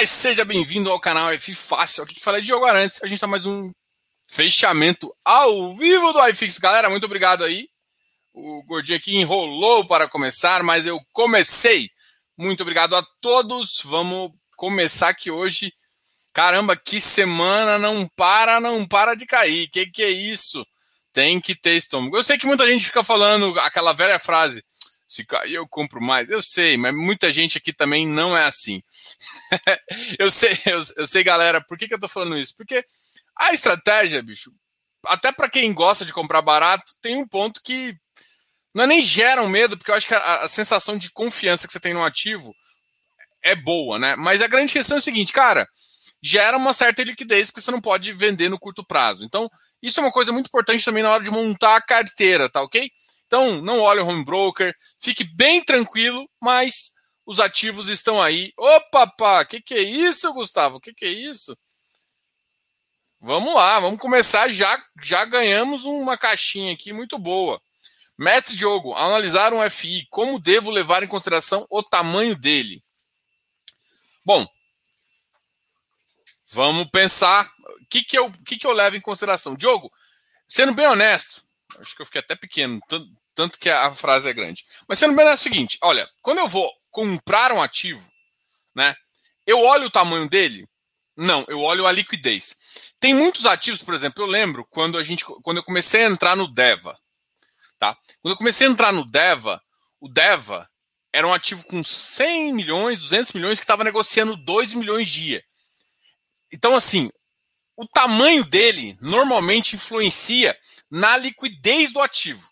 E seja bem-vindo ao canal F Fácil. Aqui que fala é Diogo Arantes. A gente está mais um fechamento ao vivo do iFix. Galera, muito obrigado aí. O gordinho aqui enrolou para começar, mas eu comecei. Muito obrigado a todos. Vamos começar aqui hoje. Caramba, que semana não para, não para de cair. Que que é isso? Tem que ter estômago. Eu sei que muita gente fica falando aquela velha frase: se cair eu compro mais. Eu sei, mas muita gente aqui também não é assim. eu sei, eu, eu, sei, galera, por que, que eu tô falando isso? Porque a estratégia, bicho, até para quem gosta de comprar barato, tem um ponto que não é nem gera um medo, porque eu acho que a, a sensação de confiança que você tem no ativo é boa, né? Mas a grande questão é o seguinte, cara, gera uma certa liquidez porque você não pode vender no curto prazo. Então, isso é uma coisa muito importante também na hora de montar a carteira, tá ok? Então, não olhe o home broker, fique bem tranquilo, mas os ativos estão aí. Opa, pá, que que é isso, Gustavo? Que que é isso? Vamos lá, vamos começar já. Já ganhamos uma caixinha aqui muito boa. Mestre Diogo, analisar um FI, como devo levar em consideração o tamanho dele? Bom, vamos pensar. O que, que, eu, que, que eu levo em consideração? Diogo, sendo bem honesto, acho que eu fiquei até pequeno, tanto, tanto que a frase é grande. Mas sendo bem é o seguinte: olha, quando eu vou comprar um ativo, né, eu olho o tamanho dele? Não, eu olho a liquidez. Tem muitos ativos, por exemplo, eu lembro quando a gente, quando eu comecei a entrar no Deva, tá? Quando eu comecei a entrar no Deva, o Deva era um ativo com 100 milhões, 200 milhões que estava negociando 2 milhões dia. Então, assim, o tamanho dele normalmente influencia na liquidez do ativo.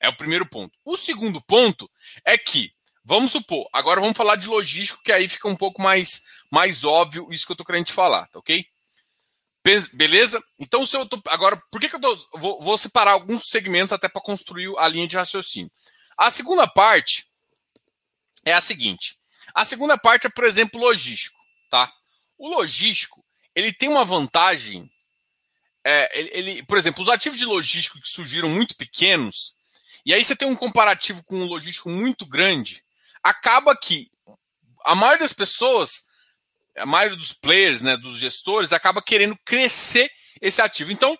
É o primeiro ponto. O segundo ponto é que, vamos supor, agora vamos falar de logístico, que aí fica um pouco mais, mais óbvio isso que eu estou querendo te falar, tá ok? Beleza? Então, se eu tô, agora, por que, que eu tô, vou, vou separar alguns segmentos até para construir a linha de raciocínio? A segunda parte é a seguinte. A segunda parte é, por exemplo, logístico, tá? O logístico, ele tem uma vantagem. É, ele, ele, por exemplo, os ativos de logístico que surgiram muito pequenos, e aí você tem um comparativo com um logístico muito grande, acaba que a maioria das pessoas a maioria dos players, né, dos gestores, acaba querendo crescer esse ativo. Então,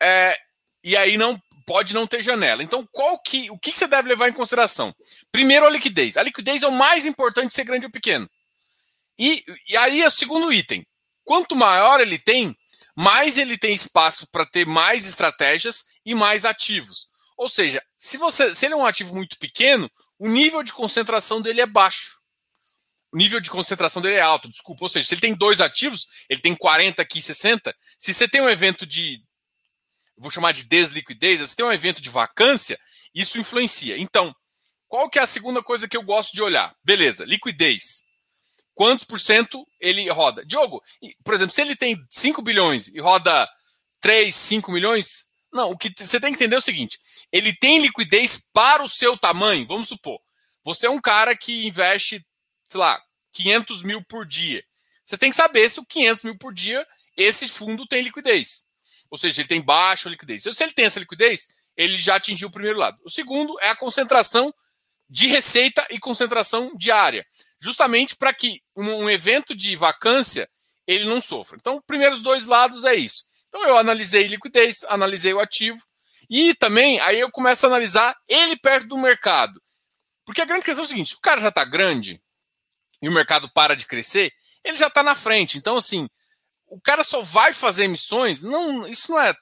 é, e aí não pode não ter janela. Então, qual que, o que, você deve levar em consideração? Primeiro, a liquidez. A liquidez é o mais importante ser grande ou pequeno. E, e aí, o segundo item. Quanto maior ele tem, mais ele tem espaço para ter mais estratégias e mais ativos. Ou seja, se, você, se ele é um ativo muito pequeno, o nível de concentração dele é baixo o nível de concentração dele é alto, desculpa. Ou seja, se ele tem dois ativos, ele tem 40 aqui, 60. Se você tem um evento de, vou chamar de desliquidez, se tem um evento de vacância, isso influencia. Então, qual que é a segunda coisa que eu gosto de olhar? Beleza, liquidez. Quantos por cento ele roda? Diogo, por exemplo, se ele tem 5 bilhões e roda 3, 5 milhões, não, o que você tem que entender é o seguinte: ele tem liquidez para o seu tamanho. Vamos supor, você é um cara que investe sei lá, 500 mil por dia. Você tem que saber se o 500 mil por dia, esse fundo tem liquidez. Ou seja, ele tem baixa liquidez. Se ele tem essa liquidez, ele já atingiu o primeiro lado. O segundo é a concentração de receita e concentração diária. Justamente para que um, um evento de vacância ele não sofra. Então, primeiros dois lados é isso. Então, eu analisei liquidez, analisei o ativo, e também aí eu começo a analisar ele perto do mercado. Porque a grande questão é o seguinte: se o cara já está grande, e o mercado para de crescer, ele já está na frente. Então, assim, o cara só vai fazer emissões, não, isso não é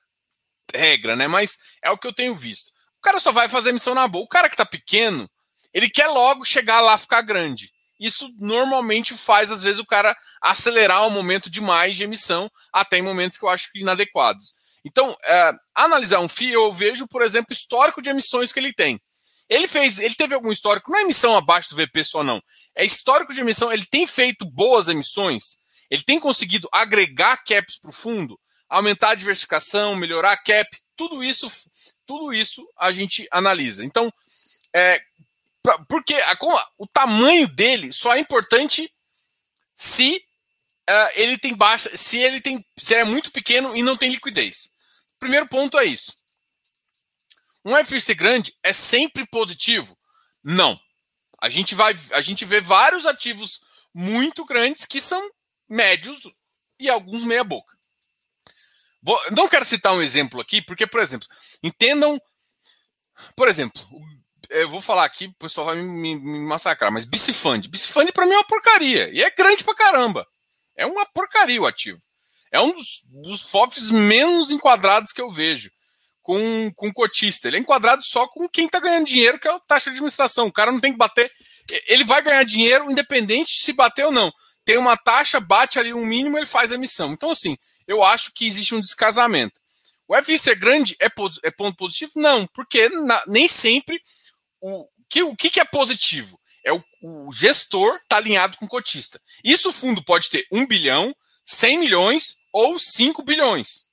regra, né? Mas é o que eu tenho visto. O cara só vai fazer emissão na boa. O cara que está pequeno, ele quer logo chegar lá ficar grande. Isso normalmente faz, às vezes, o cara acelerar o momento demais de emissão, até em momentos que eu acho inadequados. Então, é, analisar um FII, eu vejo, por exemplo, histórico de emissões que ele tem. Ele fez, ele teve algum histórico, não é emissão abaixo do VP só não, é histórico de emissão, ele tem feito boas emissões, ele tem conseguido agregar caps para o fundo, aumentar a diversificação, melhorar a cap, tudo isso, tudo isso a gente analisa. Então, é, porque a, o tamanho dele só é importante se uh, ele tem baixa, se ele tem, se é muito pequeno e não tem liquidez. Primeiro ponto é isso. Um FIC grande é sempre positivo? Não. A gente vai, a gente vê vários ativos muito grandes que são médios e alguns meia boca. Vou, não quero citar um exemplo aqui, porque, por exemplo, entendam, por exemplo, eu vou falar aqui, o pessoal vai me, me massacrar, mas Bicifund. Bicifund para mim é uma porcaria. E é grande pra caramba. É uma porcaria o ativo. É um dos, dos FOFs menos enquadrados que eu vejo com, com cotista. Ele é enquadrado só com quem está ganhando dinheiro, que é a taxa de administração. O cara não tem que bater. Ele vai ganhar dinheiro independente se bater ou não. Tem uma taxa, bate ali um mínimo, ele faz a emissão. Então, assim, eu acho que existe um descasamento. O FI ser grande é, é ponto positivo? Não, porque na, nem sempre o que, o que, é positivo? É o, o gestor tá alinhado com o cotista. Isso o fundo pode ter 1 bilhão, 100 milhões ou 5 bilhões.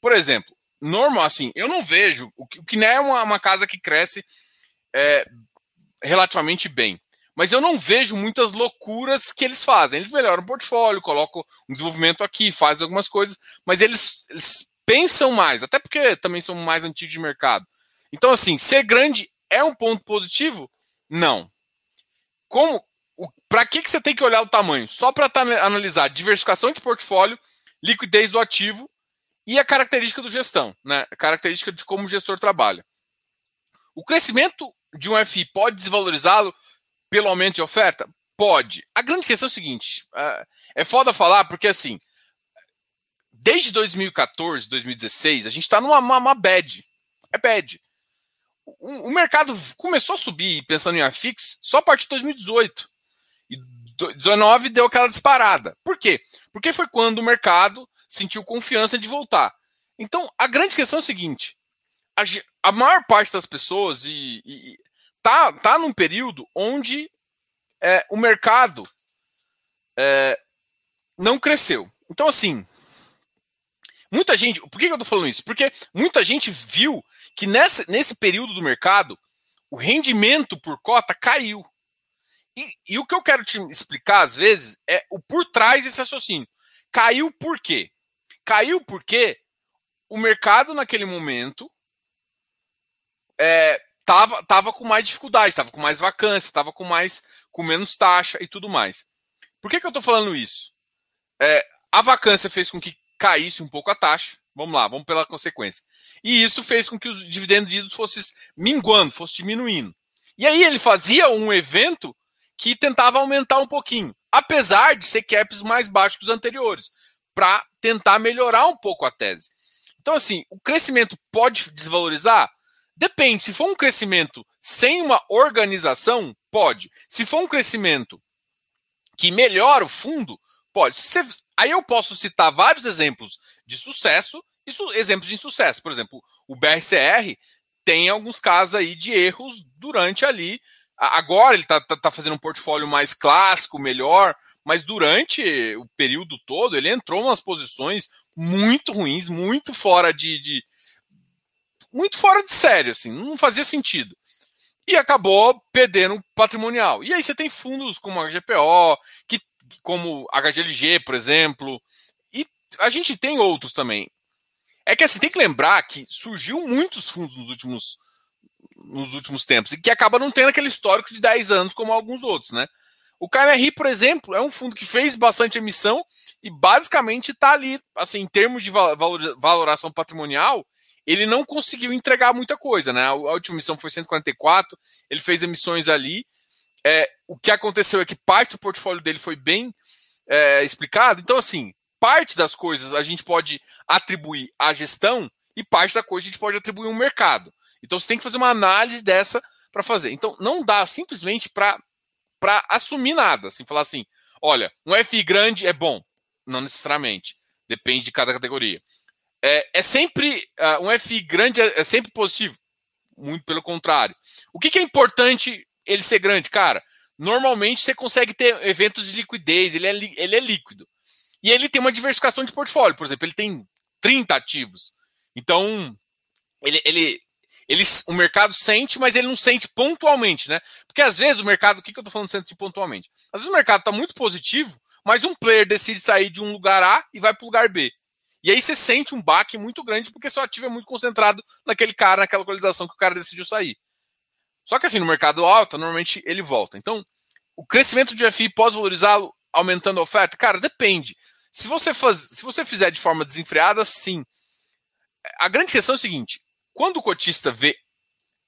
Por exemplo, normal, assim, eu não vejo. O que, o que não é uma, uma casa que cresce é, relativamente bem. Mas eu não vejo muitas loucuras que eles fazem. Eles melhoram o portfólio, colocam um desenvolvimento aqui, fazem algumas coisas, mas eles, eles pensam mais, até porque também são mais antigos de mercado. Então, assim, ser grande é um ponto positivo? Não. Como? Para que, que você tem que olhar o tamanho? Só para analisar diversificação de portfólio, liquidez do ativo e a característica do gestão, né? A característica de como o gestor trabalha. O crescimento de um FI pode desvalorizá-lo pelo aumento de oferta? Pode. A grande questão é o seguinte: é, é foda falar, porque assim, desde 2014, 2016, a gente está numa uma, uma bad. É bad o, o, mercado começou a subir pensando em AFIX só a partir de 2018. E 2019 deu aquela disparada. Por quê? Porque foi quando o mercado sentiu confiança de voltar. Então, a grande questão é a seguinte: a, a maior parte das pessoas e, e, tá, tá num período onde é, o mercado é, não cresceu. Então, assim, muita gente. Por que eu tô falando isso? Porque muita gente viu que nessa, nesse período do mercado, o rendimento por cota caiu. E, e, o que eu quero te explicar, às vezes, é o por trás desse raciocínio. Caiu por quê? Caiu porque o mercado, naquele momento, é, tava, com mais dificuldade, estava com mais vacância, estava com mais com menos taxa e tudo mais. Por que, que eu estou falando isso? É, a vacância fez com que caísse um pouco a taxa. Vamos lá, vamos pela consequência. E isso fez com que os dividendos fossem minguando, fossem diminuindo. E aí ele fazia um evento que tentava aumentar um pouquinho, apesar de ser caps mais baixos que os anteriores, para tentar melhorar um pouco a tese. Então, assim, o crescimento pode desvalorizar? Depende. Se for um crescimento sem uma organização, pode. Se for um crescimento que melhora o fundo, pode. Aí eu posso citar vários exemplos de sucesso isso, exemplos de insucesso. Por exemplo, o BRCR tem alguns casos aí de erros durante ali. Agora ele está tá, tá fazendo um portfólio mais clássico, melhor, mas durante o período todo ele entrou umas posições muito ruins, muito fora de, de muito fora de sério, assim, não fazia sentido. E acabou perdendo patrimonial. E aí você tem fundos como a GPO, que, como HGLG, por exemplo, e a gente tem outros também. É que assim, tem que lembrar que surgiu muitos fundos nos últimos, nos últimos tempos e que acaba não tendo aquele histórico de 10 anos como alguns outros, né? O KNRI, por exemplo, é um fundo que fez bastante emissão e basicamente está ali, assim, em termos de valoração patrimonial, ele não conseguiu entregar muita coisa, né? A última emissão foi 144, ele fez emissões ali. É, o que aconteceu é que parte do portfólio dele foi bem é, explicado. Então, assim, parte das coisas a gente pode atribuir à gestão e parte da coisa a gente pode atribuir ao mercado. Então você tem que fazer uma análise dessa para fazer. Então não dá simplesmente para assumir nada, assim, falar assim, olha, um FI grande é bom. Não necessariamente. Depende de cada categoria. É, é sempre. Uh, um FI grande é, é, sempre positivo. Muito pelo contrário. O que, que é importante ele ser grande? Cara, normalmente você consegue ter eventos de liquidez, ele é, ele é líquido. E ele tem uma diversificação de portfólio. Por exemplo, ele tem 30 ativos. Então, ele, ele, ele, o mercado sente, mas ele não sente pontualmente, né? Porque às vezes o mercado, o que, que eu estou falando sente pontualmente? Às vezes o mercado está muito positivo, mas um player decide sair de um lugar A e vai para o lugar B. E aí você sente um baque muito grande porque seu ativo é muito concentrado naquele cara, naquela localização que o cara decidiu sair. Só que assim, no mercado alto, normalmente ele volta. Então, o crescimento de FI pós-valorizá-lo aumentando a oferta? Cara, depende. Se você, faz, se você fizer de forma desenfreada, sim. A grande questão é o seguinte: quando o cotista vê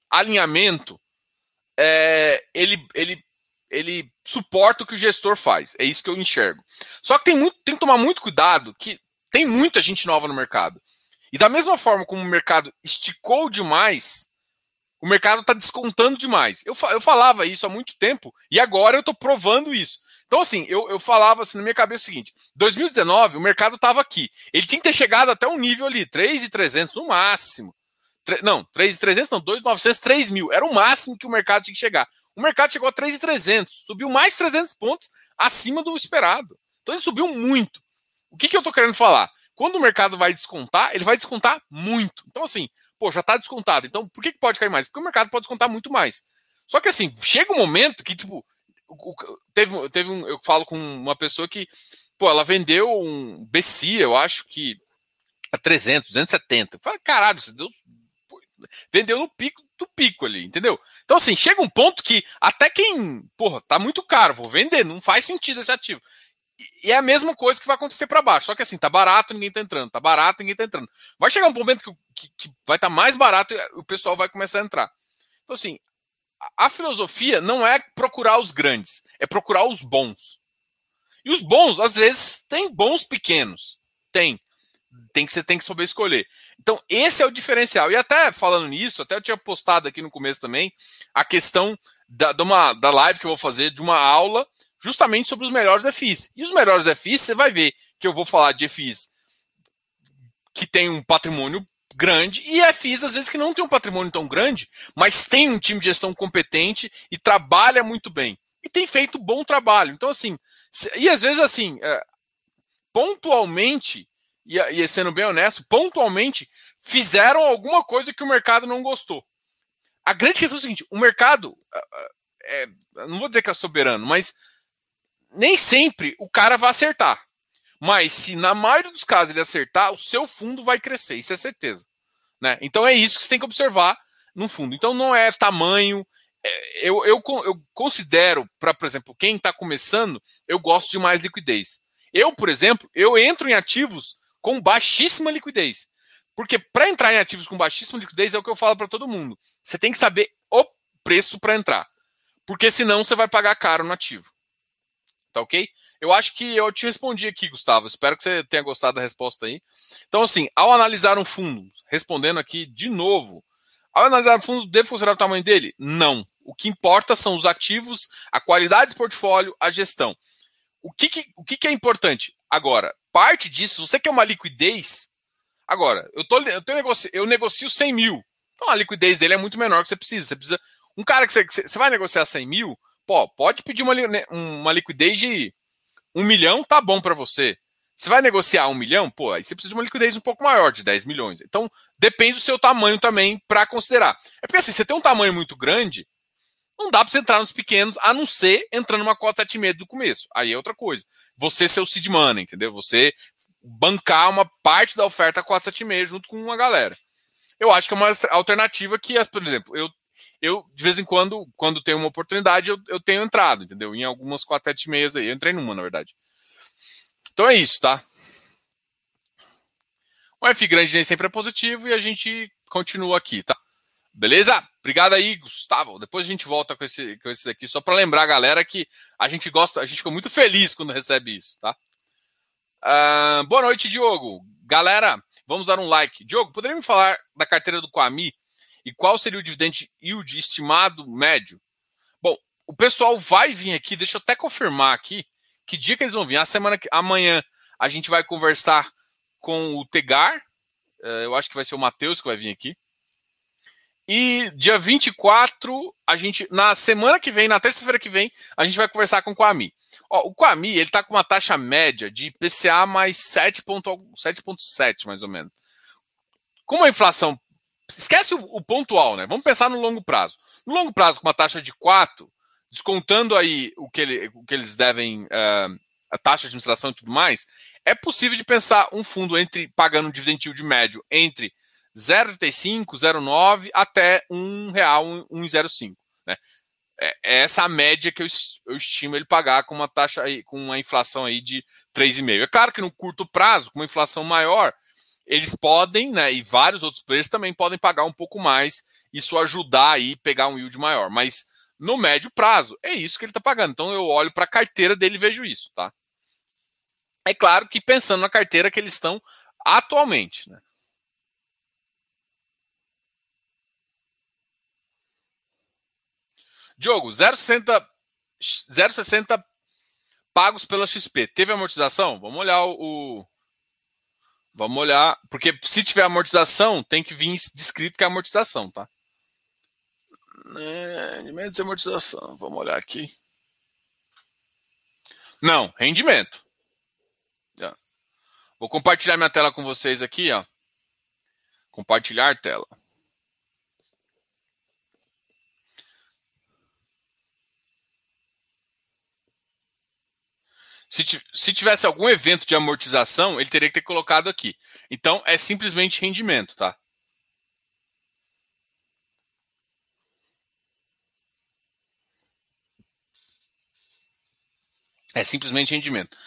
alinhamento, é, ele, ele, ele suporta o que o gestor faz. É isso que eu enxergo. Só que tem, muito, tem que tomar muito cuidado que tem muita gente nova no mercado. E da mesma forma como o mercado esticou demais, o mercado está descontando demais. Eu, eu falava isso há muito tempo e agora eu estou provando isso. Então, assim, eu, eu falava assim na minha cabeça o seguinte: 2019, o mercado estava aqui. Ele tinha que ter chegado até um nível ali, 3,300 no máximo. Não, 3,300 não, 2,900, 3 mil. Era o máximo que o mercado tinha que chegar. O mercado chegou a 3,300, subiu mais 300 pontos acima do esperado. Então ele subiu muito. O que, que eu estou querendo falar? Quando o mercado vai descontar, ele vai descontar muito. Então, assim, pô, já está descontado. Então, por que, que pode cair mais? Porque o mercado pode descontar muito mais. Só que, assim, chega um momento que, tipo, teve, teve um. Eu falo com uma pessoa que, pô, ela vendeu um BC, eu acho que a 300, 270. Fala, caralho, você deu vendeu no pico do pico ali, entendeu? Então, assim, chega um ponto que até quem, porra, tá muito caro, vou vender, não faz sentido esse ativo. E é a mesma coisa que vai acontecer para baixo. Só que assim, tá barato, ninguém tá entrando. Tá barato, ninguém tá entrando. Vai chegar um momento que, que, que vai estar tá mais barato e o pessoal vai começar a entrar. Então, assim, a, filosofia não é procurar os grandes, é procurar os bons. E os bons, às vezes, tem bons pequenos. Tem. Tem que você tem que saber escolher. Então, esse é o diferencial. E até falando nisso, até eu tinha postado aqui no começo também a questão da, de uma, da live que eu vou fazer, de uma aula, justamente sobre os melhores FIs. E os melhores FIs, você vai ver que eu vou falar de FIs que tem um patrimônio grande e FIs, às vezes, que não tem um patrimônio tão grande, mas tem um time de gestão competente e trabalha muito bem. E tem feito bom trabalho. Então, assim, e às vezes, assim, é, pontualmente e, e sendo bem honesto, pontualmente fizeram alguma coisa que o mercado não gostou. A grande questão é o seguinte: o mercado, é, não vou dizer que é soberano, mas nem sempre o cara vai acertar. Mas se na maioria dos casos ele acertar, o seu fundo vai crescer, isso é certeza. Né? Então é isso que você tem que observar no fundo. Então não é tamanho. É, eu, eu, eu considero, para, por exemplo, quem está começando, eu gosto de mais liquidez. Eu, por exemplo, eu entro em ativos com baixíssima liquidez. Porque para entrar em ativos com baixíssima liquidez é o que eu falo para todo mundo. Você tem que saber o preço para entrar. Porque senão você vai pagar caro no ativo. Tá ok? Eu acho que eu te respondi aqui, Gustavo. Espero que você tenha gostado da resposta aí. Então, assim, ao analisar um fundo, respondendo aqui de novo, ao analisar um fundo, devo considerar o tamanho dele? Não. O que importa são os ativos, a qualidade do portfólio, a gestão. O que, que o que, que é importante? Agora, parte disso, você quer uma liquidez. Agora, eu, tô, eu, tô negocio, eu negocio 100 mil. Então a liquidez dele é muito menor que você precisa. Você precisa. Um cara que você, que você vai negociar 100 mil, pô, pode pedir uma, né, uma liquidez de um milhão, tá bom para você. Você vai negociar um milhão, pô, aí você precisa de uma liquidez um pouco maior, de 10 milhões. Então, depende do seu tamanho também para considerar. É porque assim, você tem um tamanho muito grande, não dá para você entrar nos pequenos, a não ser entrando numa cota 7,5 do começo. Aí é outra coisa. Você ser o seed money, entendeu? Você bancar uma parte da oferta 476 junto com uma galera. Eu acho que é uma alternativa que, por exemplo, eu, eu de vez em quando, quando tenho uma oportunidade, eu, eu tenho entrado, entendeu? Em algumas 476 aí. Eu entrei numa, na verdade. Então é isso, tá? O F grande nem sempre é positivo e a gente continua aqui, tá? Beleza? Obrigado aí, Gustavo. Depois a gente volta com esse, com esse daqui, só para lembrar a galera que a gente gosta, a gente fica muito feliz quando recebe isso, tá? Uh, boa noite, Diogo. Galera, vamos dar um like. Diogo, poderia me falar da carteira do Quami e qual seria o dividend yield estimado médio? Bom, o pessoal vai vir aqui, deixa eu até confirmar aqui que dia que eles vão vir. A semana que amanhã a gente vai conversar com o Tegar. Uh, eu acho que vai ser o Matheus que vai vir aqui. E dia 24, a gente, na semana que vem, na terça-feira que vem, a gente vai conversar com o Kwame. Ó, o Kwame, ele tá com uma taxa média de IPCA mais 7,7 mais ou menos. Como a inflação. Esquece o, o, pontual, né? Vamos pensar no longo prazo. No longo prazo, com uma taxa de 4, descontando aí o que, ele, o que eles devem, uh, a taxa de administração e tudo mais, é possível de pensar um fundo entre pagando um dividend yield médio entre 0,35, 0,9 até R$ 1,05. Né? é, é essa a média que eu, eu estimo ele pagar com uma taxa aí, com uma inflação aí de 3,5. É claro que no curto prazo, com uma inflação maior, eles podem, né, e vários outros players também podem pagar um pouco mais, isso ajudar aí pegar um yield maior, mas no médio prazo é isso que ele está pagando. Então eu olho para a carteira dele e vejo isso, tá? É claro que pensando na carteira que eles estão atualmente, né? Diogo, 0,60 0,60 pagos pela XP. Teve amortização? Vamos olhar o, Vamos olhar, porque se tiver amortização, tem que vir descrito que é amortização, tá? É, rendimento de amortização. Vamos olhar aqui. Não, rendimento. Vou compartilhar minha tela com vocês aqui, ó. Compartilhar tela. Se, se tivesse algum evento de amortização, ele teria que ter colocado aqui. Então, é simplesmente rendimento, tá? É simplesmente rendimento.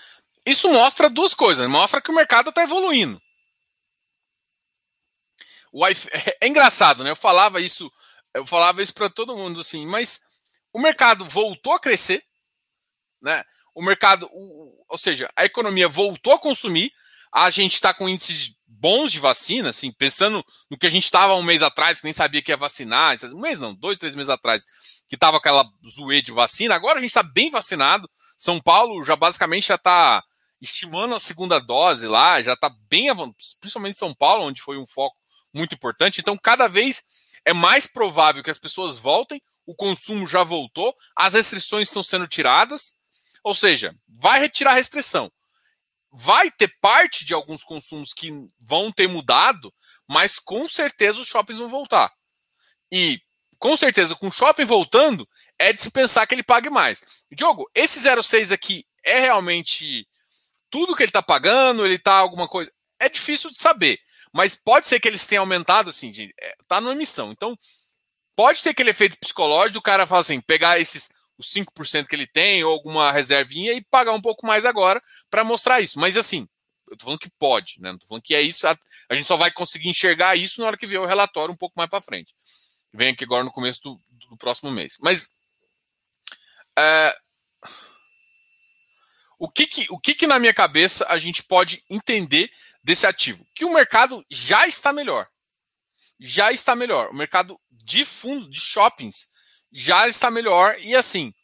Isso mostra duas coisas. Mostra que o mercado está evoluindo. O é engraçado, né? Eu falava isso, eu falava isso para todo mundo assim, mas o mercado voltou a crescer, né? O mercado, ou seja, a economia voltou a consumir, a gente está com índices bons de vacina, assim, pensando no que a gente estava um mês atrás, que nem sabia que ia vacinar, um mês não, dois, três meses atrás, que estava aquela zoe de vacina, agora a gente está bem vacinado, São Paulo já basicamente já está estimando a segunda dose lá, já está bem, principalmente São Paulo, onde foi um foco muito importante, então cada vez é mais provável que as pessoas voltem, o consumo já voltou, as restrições estão sendo tiradas, ou seja, vai retirar a restrição. Vai ter parte de alguns consumos que vão ter mudado, mas com certeza os shoppings vão voltar. E com certeza, com o shopping voltando, é de se pensar que ele pague mais. Diogo, esse 06 aqui é realmente tudo que ele está pagando? Ele está alguma coisa? É difícil de saber, mas pode ser que eles tenham aumentado, assim, de, é, tá numa emissão. Então, pode ter aquele efeito psicológico do cara falar assim, pegar esses os 5% que ele tem, ou alguma reservinha, e pagar um pouco mais agora para mostrar isso. Mas assim, eu tô falando que pode, né? Não tô falando que é isso. A, a gente só vai conseguir enxergar isso na hora que vier o relatório um pouco mais para frente. Vem aqui agora no começo do, do próximo mês. Mas é, o que que, o que que na minha cabeça a gente pode entender desse ativo? Que o mercado já está melhor. Já está melhor. O mercado de fundo, de shoppings, já está melhor e assim,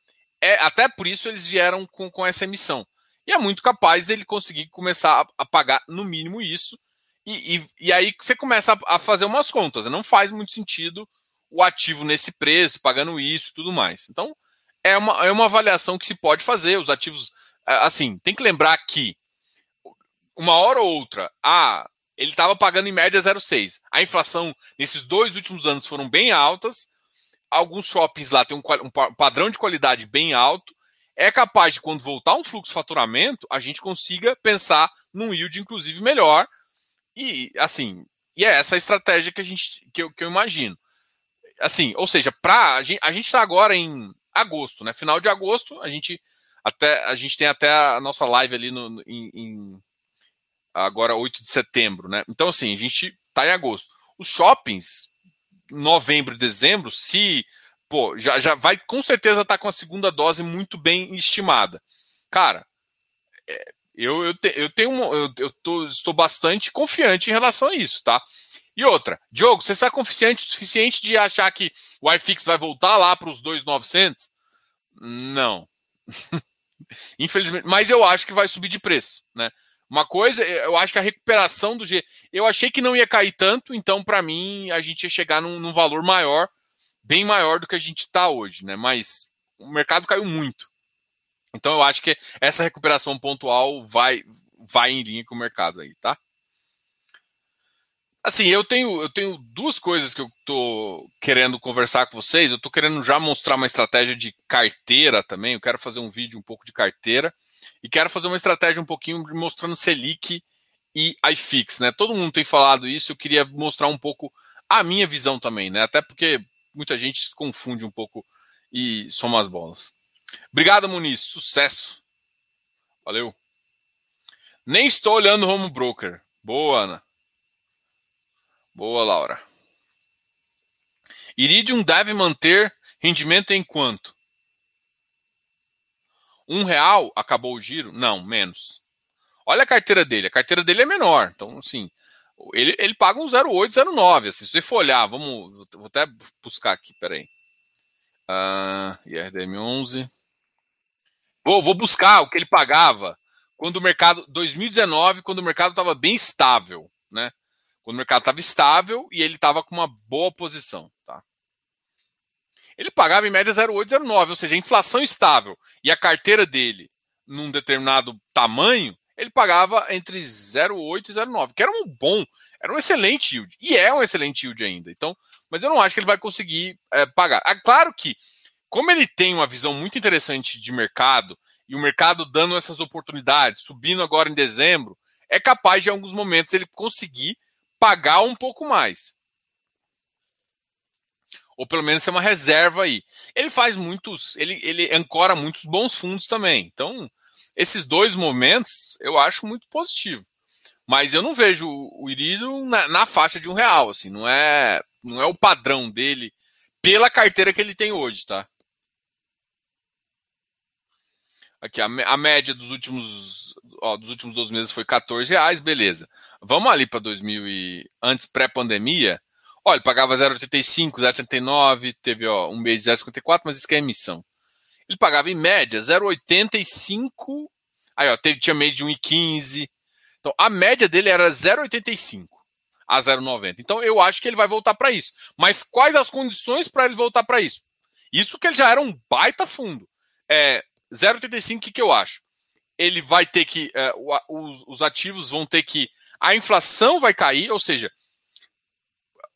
é até por isso eles vieram com, com essa emissão. E é muito capaz dele conseguir começar a, a pagar no mínimo isso. E, e, e aí você começa a, a, fazer umas contas. Né? Não faz muito sentido o ativo nesse preço, pagando isso e tudo mais. Então, é uma, é uma avaliação que se pode fazer. Os ativos, assim, tem que lembrar que uma hora ou outra, ah, ele estava pagando em média 0,6. A inflação nesses dois últimos anos foram bem altas alguns shoppings lá têm um, um padrão de qualidade bem alto, é capaz de, quando voltar um fluxo de faturamento, a gente consiga pensar num yield, inclusive, melhor. E, assim, e é essa a estratégia que, a gente, que, eu, que eu imagino. Assim, ou seja, pra, a gente está agora em agosto, né? Final de agosto, a gente até a gente tem até a nossa live ali no, em, em agora 8 de setembro, né? Então, assim, a gente está em agosto. Os shoppings novembro e dezembro, se pô, já, já vai com certeza estar tá com a segunda dose muito bem estimada. Cara, é, eu, eu, te, eu tenho eu, eu tô, estou bastante confiante em relação a isso, tá? E outra, Diogo, você está confiante o suficiente de achar que o iFix vai voltar lá para os 2,900? Não. Infelizmente, mas eu acho que vai subir de preço, né? Uma coisa, eu acho que a recuperação do G. Eu achei que não ia cair tanto, então, para mim, a gente ia chegar num, num, valor maior, bem maior do que a gente está hoje, né? Mas o mercado caiu muito. Então, eu acho que essa recuperação pontual vai, vai em linha com o mercado aí, tá? Assim, eu tenho, eu tenho duas coisas que eu tô querendo conversar com vocês. Eu tô querendo já mostrar uma estratégia de carteira também. Eu quero fazer um vídeo um pouco de carteira. E quero fazer uma estratégia um pouquinho mostrando Selic e iFix, né? Todo mundo tem falado isso, eu queria mostrar um pouco a minha visão também, né? Até porque muita gente confunde um pouco e soma as bolas. Obrigado, Muniz. Sucesso. Valeu. Nem estou olhando o home broker. Boa, Ana. Boa, Laura. Iridium deve manter rendimento em quanto? Um real acabou o giro? Não, menos. Olha a carteira dele. A carteira dele é menor. Então, assim, ele, ele paga um 0,8, 0,9. Assim, se você for olhar, vamos. Vou até buscar aqui, peraí. Uh, IRDM 11. Vou, vou buscar o que ele pagava quando o mercado. 2019, quando o mercado estava bem estável, né? Quando o mercado estava estável e ele estava com uma boa posição? Ele pagava em média 0,8, 0,9, ou seja, inflação estável e a carteira dele num determinado tamanho, ele pagava entre 0,8 e 0,9, que era um bom, era um excelente yield. E é um excelente yield ainda. Então, mas eu não acho que ele vai conseguir é, pagar. É claro que, como ele tem uma visão muito interessante de mercado, e o mercado dando essas oportunidades, subindo agora em dezembro, é capaz de, em alguns momentos, ele conseguir pagar um pouco mais. Ou pelo menos ter uma reserva aí. Ele faz muitos, ele, ele ancora muitos bons fundos também. Então, esses dois momentos eu acho muito positivo. Mas eu não vejo o Iridium na, na, faixa de um real, assim, não é, não é o padrão dele pela carteira que ele tem hoje, tá? Aqui, a, a média dos últimos, ó, dos últimos 12 meses foi 14 reais, beleza. Vamos ali para 2000 e antes pré-pandemia. Olha, pagava 0,85, 0,89, teve ó, um mês de 0,54, mas isso que é emissão. Ele pagava em média 0,85. Aí, ó, teve, tinha mês de 1,15. Então, a média dele era 0,85 a 0,90. Então, eu acho que ele vai voltar para isso. Mas quais as condições para ele voltar para isso? Isso que ele já era um baita fundo. É, 0,85, o que, que eu acho? Ele vai ter que. É, os, os ativos vão ter que. A inflação vai cair, ou seja.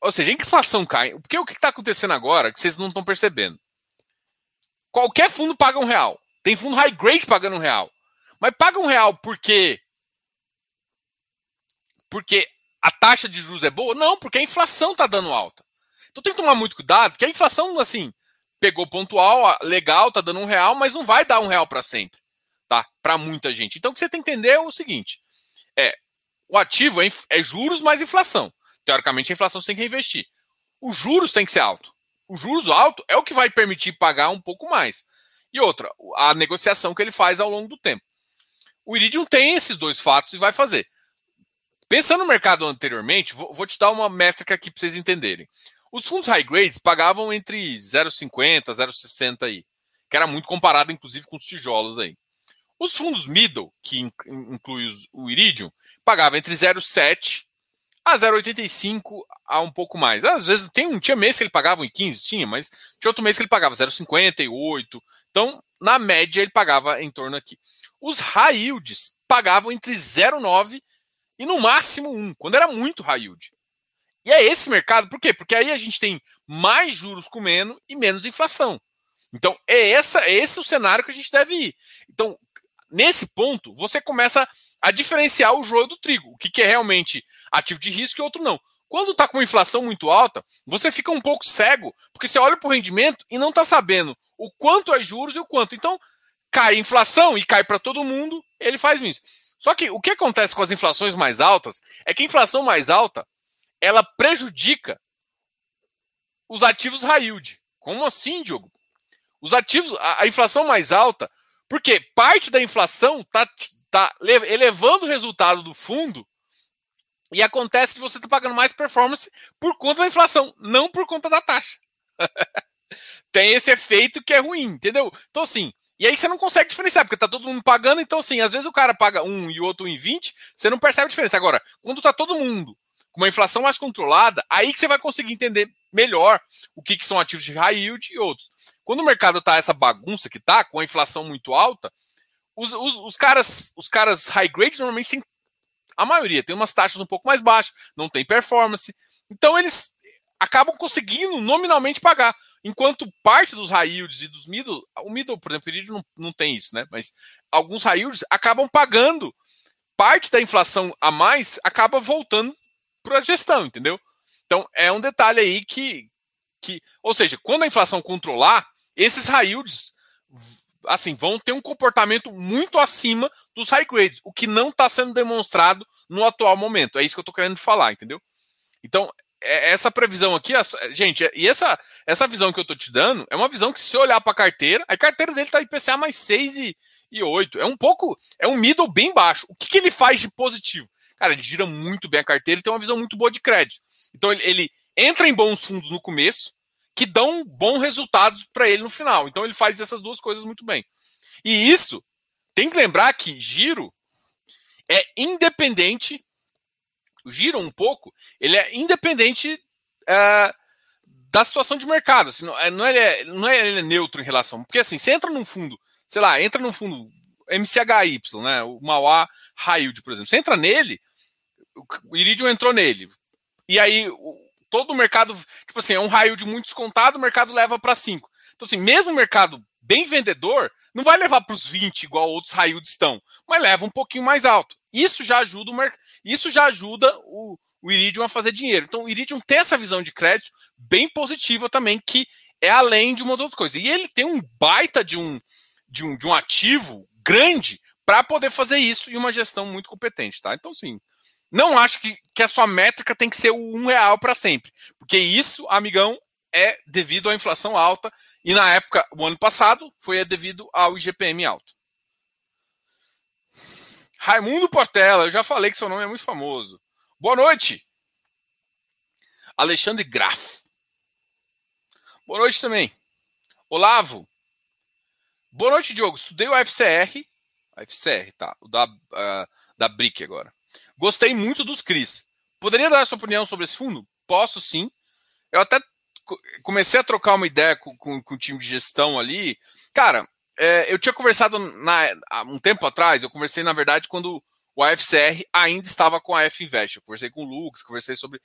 Ou seja, a inflação cai. Porque o que está acontecendo agora que vocês não estão percebendo? Qualquer fundo paga um real. Tem fundo high grade pagando um real. Mas paga um real porque porque a taxa de juros é boa? Não, porque a inflação está dando alta. Então tem que tomar muito cuidado, porque a inflação, assim, pegou pontual, legal, tá dando um real, mas não vai dar um real para sempre, tá? Para muita gente. Então o que você tem que entender é o seguinte: é o ativo é, é juros mais inflação. Teoricamente, a inflação você tem que reinvestir. Os juros tem que ser alto. O juros alto é o que vai permitir pagar um pouco mais. E outra, a negociação que ele faz ao longo do tempo. O Iridium tem esses dois fatos e vai fazer. Pensando no mercado anteriormente, vou, te dar uma métrica aqui para vocês entenderem. Os fundos high grades pagavam entre 0,50, 0,60 aí, que era muito comparado, inclusive, com os tijolos aí. Os fundos middle, que inclui o Iridium, pagavam entre 0,7 a 0,85 a um pouco mais. Às vezes tem um tinha mês que ele pagava em 15, tinha, mas tinha outro mês que ele pagava 0,58. Então, na média, ele pagava em torno aqui. Os high yields pagavam entre 0,9 e no máximo um, quando era muito high yield. E é esse mercado, por quê? Porque aí a gente tem mais juros comendo e menos inflação. Então, é, essa, é esse o cenário que a gente deve ir. Então, nesse ponto, você começa a diferenciar o joio do trigo. O que, que é realmente ativo de risco e outro não. Quando está com inflação muito alta, você fica um pouco cego, porque você olha para o rendimento e não está sabendo o quanto é juros e o quanto. Então, cai inflação e cai para todo mundo, ele faz isso. Só que o que acontece com as inflações mais altas é que a inflação mais alta ela prejudica os ativos high yield. Como assim, Diogo? Os ativos, a, a inflação mais alta, porque parte da inflação está tá elevando o resultado do fundo e acontece que você está pagando mais performance por conta da inflação, não por conta da taxa. Tem esse efeito que é ruim, entendeu? Então, assim, e aí você não consegue diferenciar, porque tá todo mundo pagando, então assim, às vezes o cara paga um e o outro em 20, você não percebe a diferença. Agora, quando tá todo mundo com uma inflação mais controlada, aí que você vai conseguir entender melhor o que, que são ativos de high yield e outros. Quando o mercado tá essa bagunça que tá, com a inflação muito alta, os, os, os caras os caras high grade normalmente têm, a maioria tem umas taxas um pouco mais baixas, não tem performance, então eles acabam conseguindo nominalmente pagar. Enquanto parte dos high yields e dos middle, o middle, por exemplo, o não, não tem isso, né? Mas alguns high yields acabam pagando parte da inflação a mais, acaba voltando para a gestão, entendeu? Então é um detalhe aí que, que, ou seja, quando a inflação controlar, esses high yields assim, vão ter um comportamento muito acima dos high grades, o que não está sendo demonstrado no atual momento. É isso que eu estou querendo falar, entendeu? Então, é, essa previsão aqui, gente, e essa, essa visão que eu estou te dando é uma visão que, se olhar para a carteira, a carteira dele está IPCA mais 6 e, e 8. É um pouco, é um middle bem baixo. O que, que ele faz de positivo? Cara, ele gira muito bem a carteira e tem uma visão muito boa de crédito. Então, ele, ele entra em bons fundos no começo, que dão bons resultados para ele no final. Então ele faz essas duas coisas muito bem. E isso tem que lembrar que giro é independente. O giro um pouco, ele é independente uh, da situação de mercado. Assim, não, é, não, é, não é ele é neutro em relação. Porque assim, você entra num fundo, sei lá, entra num fundo MCHY, né? O Mauá Yield, por exemplo. Você entra nele, o Iridium entrou nele. E aí todo o mercado, tipo assim, é um raio de muito descontado, o mercado leva para 5. Então, assim, mesmo o mercado bem vendedor, não vai levar para os 20 igual outros raios estão, mas leva um pouquinho mais alto. Isso já ajuda o mercado, isso já ajuda o, o Iridium a fazer dinheiro. Então, o Iridium tem essa visão de crédito bem positiva também, que é além de uma outra coisa. E ele tem um baita de um, de um, de um ativo grande para poder fazer isso e uma gestão muito competente, tá? Então, sim, não acho que, que a sua métrica tem que ser o um real para sempre. Porque isso, amigão, é devido à inflação alta. E na época, o ano passado, foi devido ao IGPM alto. Raimundo Portela, eu já falei que seu nome é muito famoso. Boa noite. Alexandre Graf. Boa noite também. Olavo. Boa noite, Diogo. Estudei o FCR. FCR, tá. O da, uh, da BRIC agora. Gostei muito dos CRIs. Poderia dar sua opinião sobre esse fundo? Posso sim. Eu até comecei a trocar uma ideia com, com, com o time de gestão ali. Cara, é, eu tinha conversado na, há um tempo atrás, eu conversei, na verdade, quando o AFCR ainda estava com a F. Eu conversei com o Lucas, conversei sobre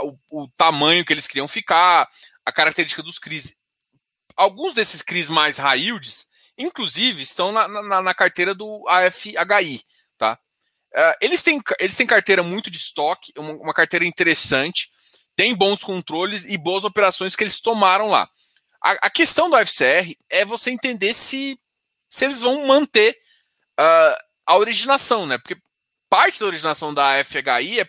o, o tamanho que eles queriam ficar, a característica dos CRIs. Alguns desses CRIs mais yields, inclusive, estão na, na, na carteira do AFHI. Uh, eles, têm, eles têm carteira muito de estoque, uma, uma, carteira interessante, tem bons controles e boas operações que eles tomaram lá. A, a questão do FCR é você entender se, se eles vão manter uh, a originação, né? Porque parte da originação da FHI é.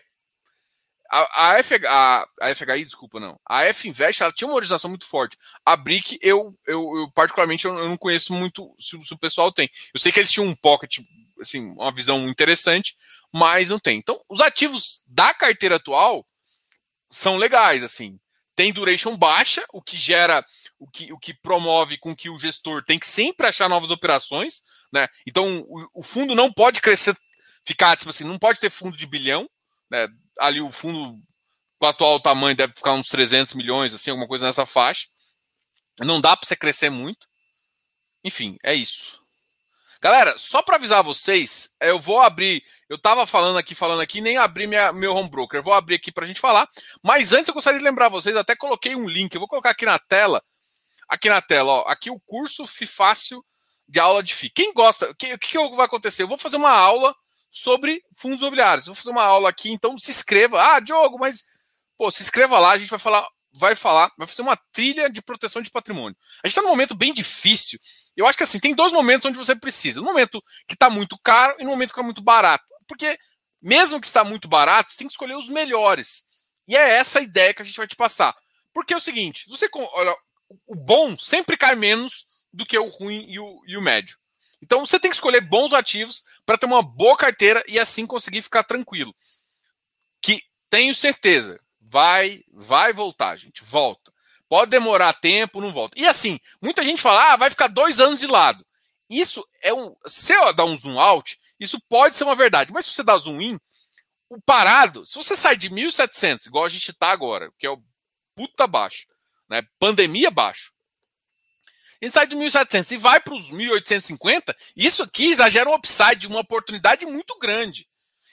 A, a, F, a, a FHI, desculpa, não. A F Invest ela tinha uma originação muito forte. A BRIC, eu, eu, eu particularmente, eu, eu, não conheço muito se, se o pessoal tem. Eu sei que eles tinham um pocket assim, uma visão interessante, mas não tem. Então, os ativos da carteira atual são legais, assim. Tem duration baixa, o que gera, o que, o que promove com que o gestor tem que sempre achar novas operações, né? Então, o, o fundo não pode crescer, ficar, tipo assim, não pode ter fundo de bilhão, né? Ali o fundo, com o atual tamanho, deve ficar uns 300 milhões, assim, alguma coisa nessa faixa. Não dá para você crescer muito. Enfim, é isso. Galera, só para avisar vocês, eu vou abrir. Eu estava falando aqui, falando aqui, nem abri minha, meu home broker. Vou abrir aqui para a gente falar. Mas antes eu gostaria de lembrar vocês, até coloquei um link. Eu vou colocar aqui na tela. Aqui na tela, ó. Aqui o curso Fácil de aula de FI. Quem gosta, o que, que vai acontecer? Eu vou fazer uma aula sobre fundos imobiliários. vou fazer uma aula aqui, então se inscreva. Ah, Diogo, mas pô, se inscreva lá, a gente vai falar vai falar, vai fazer uma trilha de proteção de patrimônio. A gente está num momento bem difícil. Eu acho que assim, tem dois momentos onde você precisa. No momento que está muito caro e no momento que está muito barato. Porque mesmo que está muito barato, tem que escolher os melhores. E é essa a ideia que a gente vai te passar. Porque é o seguinte, você olha, o bom sempre cai menos do que o ruim e o, e o médio. Então você tem que escolher bons ativos para ter uma boa carteira e assim conseguir ficar tranquilo. Que tenho certeza, vai, vai voltar, gente, volta. Pode demorar tempo, não volta. E assim, muita gente fala, ah, vai ficar dois anos de lado. Isso é um. Se eu dar um zoom out, isso pode ser uma verdade. Mas se você dá zoom in, o parado, se você sai de 1.700, igual a gente está agora, que é o puta baixo, né? Pandemia baixo. A gente sai de 1.700 e vai para os 1.850, isso aqui já gera um upside, uma oportunidade muito grande.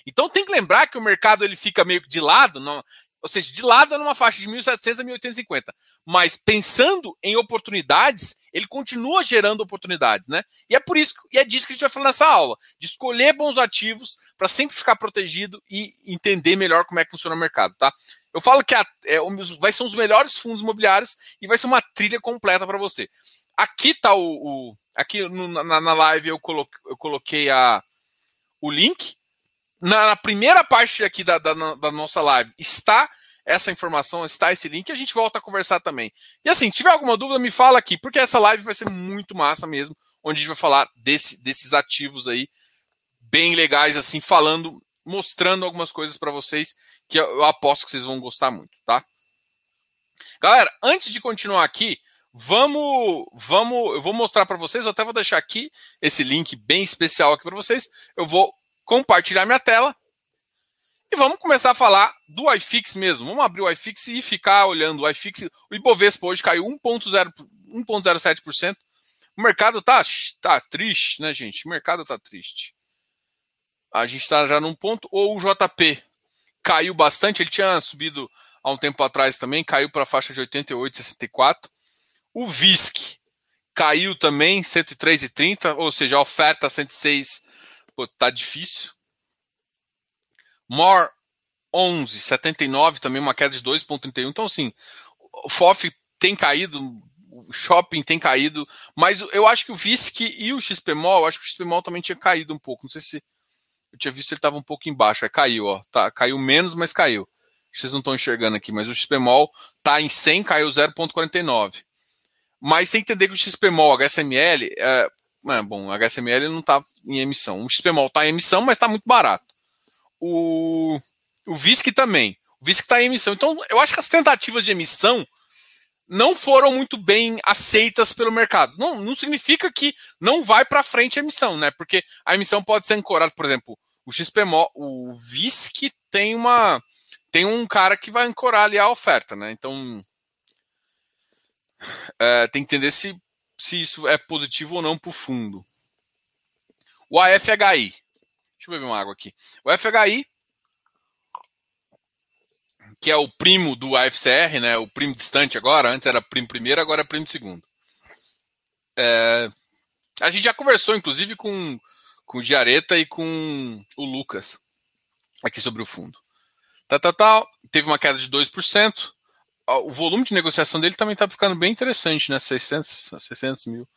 Então tem que lembrar que o mercado ele fica meio de lado, não, ou seja, de lado é numa faixa de 1.700 a 1.850. Mas pensando em oportunidades, ele continua gerando oportunidades, né? E é por isso, e é disso que a gente vai falar nessa aula, de escolher bons ativos para sempre ficar protegido e entender melhor como é que funciona o mercado, tá? Eu falo que a, é, vai ser um dos melhores fundos imobiliários e vai ser uma trilha completa para você. aqui tá o. o aqui no, na, na, live eu coloquei, eu coloquei a, o link. Na, na primeira parte aqui da, da, da, nossa live está essa informação, está esse link, a gente volta a conversar também. E assim, tiver alguma dúvida, me fala aqui, porque essa live vai ser muito massa mesmo, onde a gente vai falar desse, desses ativos aí, bem legais, assim, falando, mostrando algumas coisas para vocês, que eu, eu aposto que vocês vão gostar muito, tá? Galera, antes de continuar aqui, vamos, vamos, eu vou mostrar para vocês, eu até vou deixar aqui esse link bem especial aqui para vocês. Eu vou compartilhar minha tela e vamos começar a falar do iFix mesmo. Vamos abrir o iFix e ficar olhando o iFix. O Ibovespa hoje caiu 1,07%. O mercado tá, tá triste, né, gente? O mercado tá triste. A gente está já num ponto. Ou o JP caiu bastante. Ele tinha subido há um tempo atrás também, caiu para a faixa de 88,64. O VISC caiu também, 103,30, ou seja, a oferta 106, pô, tá difícil. MOR 11, 79, também uma queda de 2,31. Então, assim, o FOF tem caído, o shopping tem caído, mas eu acho que o VISC e o XPMOL, acho que o XPMOL também tinha caído um pouco. Não sei se eu tinha visto ele estava um pouco embaixo, aí caiu, ó. Tá, caiu menos, mas caiu. Vocês não estão enxergando aqui, mas o XPMOL tá em 100, caiu 0,49. Mas tem que entender que o XPMOL, HSML, é, é bom, o HSML não está em emissão. O XPMOL está em emissão, mas está muito barato o, o VISC também. O VISC está em emissão. Então, eu acho que as tentativas de emissão não foram muito bem aceitas pelo mercado. Não, não significa que não vai para frente a emissão, né? Porque a emissão pode ser ancorada, por exemplo, o XPMO, o VISC tem uma tem um cara que vai ancorar ali a oferta, né? Então é, tem que entender se, se isso é positivo ou não para o fundo. O AFHI, Deixa eu beber uma água aqui. O FHI, que é o primo do AFCR, né? O primo distante agora. Antes era primo primeiro, agora é primo segundo. É, a gente já conversou, inclusive, com, com o Diareta e com o Lucas aqui sobre o fundo. Tá, tá, tá. Teve uma queda de 2%. O volume de negociação dele também tá ficando bem interessante, né? 600, 600 mil.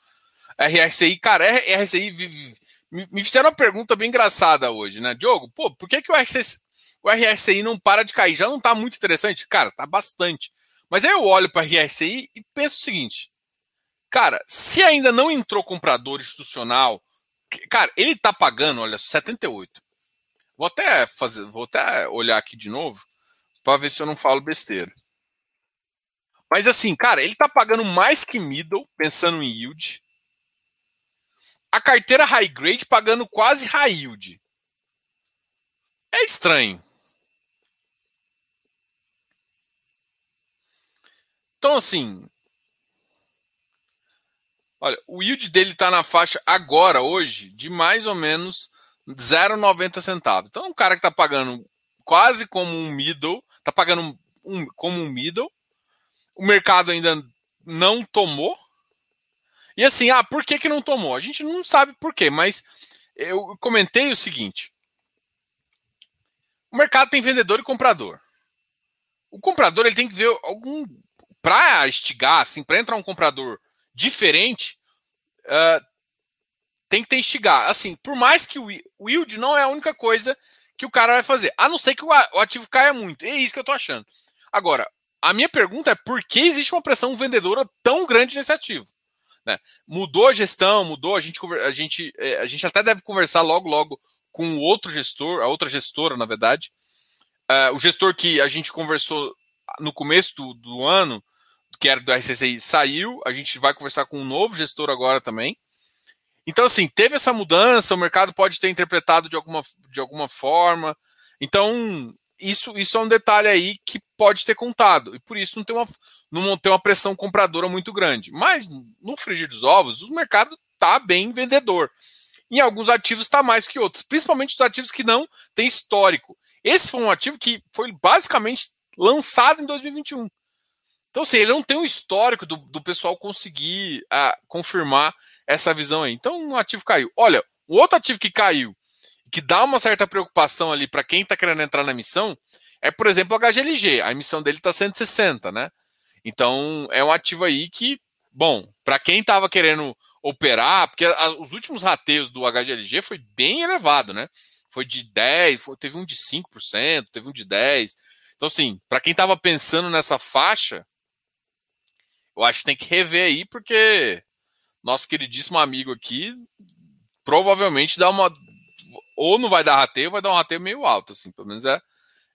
RSI, cara, RSI me fizeram uma pergunta bem engraçada hoje, né? Diogo, pô, por que, que o, RSI, o RSI não para de cair? Já não tá muito interessante? Cara, tá bastante. Mas aí eu olho para RSI e penso o seguinte: cara, se ainda não entrou comprador institucional, cara, ele tá pagando, olha, 78. Vou até fazer, vou até olhar aqui de novo para ver se eu não falo besteira. Mas assim, cara, ele tá pagando mais que middle, pensando em yield a carteira high grade pagando quase high yield. É estranho. Então, assim. Olha, o yield dele está na faixa agora, hoje, de mais ou menos 0,90 centavos. Então, um cara que está pagando quase como um middle, está pagando um, como um middle. O mercado ainda não tomou e assim, ah, por que, que não tomou? A gente não sabe por quê, mas eu comentei o seguinte: o mercado tem vendedor e comprador. O comprador ele tem que ver algum. Para estigar, assim, para entrar um comprador diferente, uh, tem que ter estigar. Assim, por mais que o yield não é a única coisa que o cara vai fazer, a não ser que o ativo caia muito. É isso que eu tô achando. Agora, a minha pergunta é por que existe uma pressão vendedora tão grande nesse ativo? Né? Mudou a gestão, mudou, a gente, a, gente, é, a gente até deve conversar logo, logo com o outro gestor, a outra gestora, na verdade. Uh, o gestor que a gente conversou no começo do, do ano, que era do RCCI, saiu. A gente vai conversar com um novo gestor agora também. Então, assim, teve essa mudança, o mercado pode ter interpretado de alguma, de alguma forma. Então, isso, isso é um detalhe aí que pode ter contado. E por isso não tem uma, não tem uma pressão compradora muito grande. Mas no frigir dos ovos, o mercado está bem vendedor. Em alguns ativos está mais que outros, principalmente os ativos que não têm histórico. Esse foi um ativo que foi basicamente lançado em 2021. Então, assim, ele não tem um histórico do, do pessoal conseguir uh, confirmar essa visão aí. Então, o ativo caiu. Olha, o outro ativo que caiu, que dá uma certa preocupação ali para quem está querendo entrar na missão, é, por exemplo, o HGLG. A emissão dele está 160, né? Então, é um ativo aí que bom, para quem estava querendo operar, porque a, os últimos rateios do HGLG foi bem elevado, né? Foi de 10, foi, teve um de 5%, teve um de 10. Então, assim, para quem estava pensando nessa faixa, eu acho que tem que rever aí, porque nosso queridíssimo amigo aqui provavelmente dá uma. Ou não vai dar rateio, vai dar um rateio meio alto, assim. Pelo menos é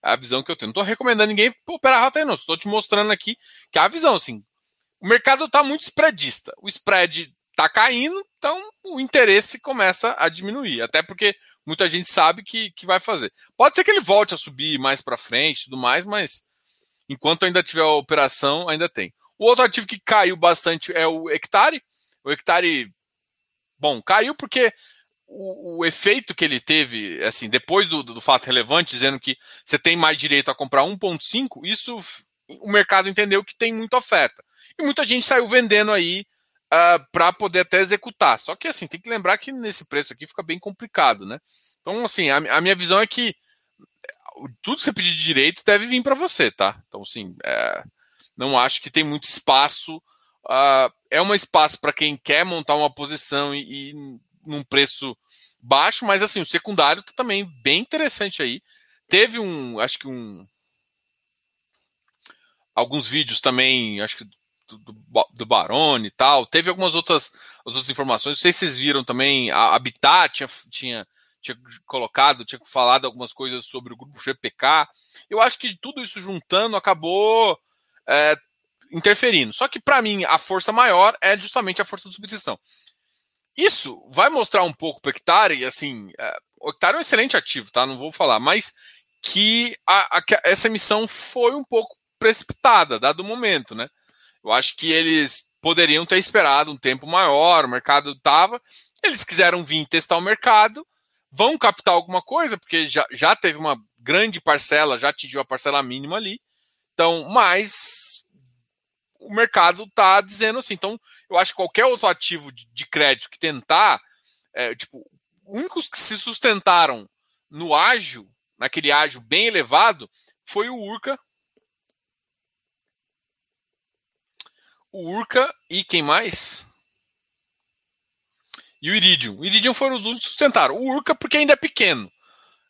a visão que eu tenho. Não estou recomendando ninguém operar rateio, não. Estou te mostrando aqui que é a visão, assim. O mercado está muito spreadista. O spread está caindo, então o interesse começa a diminuir. Até porque muita gente sabe que, que vai fazer. Pode ser que ele volte a subir mais para frente e tudo mais, mas enquanto ainda tiver a operação, ainda tem. O outro ativo que caiu bastante é o hectare. O hectare, bom, caiu porque o, o, efeito que ele teve, assim, depois do, do, fato relevante, dizendo que você tem mais direito a comprar 1,5, isso o mercado entendeu que tem muita oferta. E muita gente saiu vendendo aí uh, ah, para poder até executar. Só que, assim, tem que lembrar que nesse preço aqui fica bem complicado, né? Então, assim, a, a minha visão é que tudo que você pedir de direito deve vir para você, tá? Então, assim, é, não acho que tem muito espaço. Uh, é um espaço para quem quer montar uma posição e, e num preço baixo, mas assim, o secundário tá também bem interessante aí. Teve um, acho que um alguns vídeos também, acho que do, do, do Barone e tal. Teve algumas outras, outras informações. Não sei se vocês viram também, a Habitat tinha, tinha, tinha colocado, tinha falado algumas coisas sobre o grupo GPK. Eu acho que tudo isso juntando acabou é, interferindo. Só que para mim a força maior é justamente a força de substituição. Isso vai mostrar um pouco para o hectare, assim, é, o hectare é um excelente ativo, tá? Não vou falar, mas que a, a, essa emissão foi um pouco precipitada, dado o momento, né? Eu acho que eles poderiam ter esperado um tempo maior, o mercado estava, eles quiseram vir testar o mercado, vão captar alguma coisa, porque já, já teve uma grande parcela, já atingiu a parcela mínima ali, então, mas o mercado está dizendo assim, então eu acho que qualquer outro ativo de, crédito que tentar, é, tipo, únicos que se sustentaram no ágio, naquele ágio bem elevado, foi o Urca. O Urca e quem mais? E o Iridium. O Iridium foram os únicos que sustentaram. O Urca porque ainda é pequeno.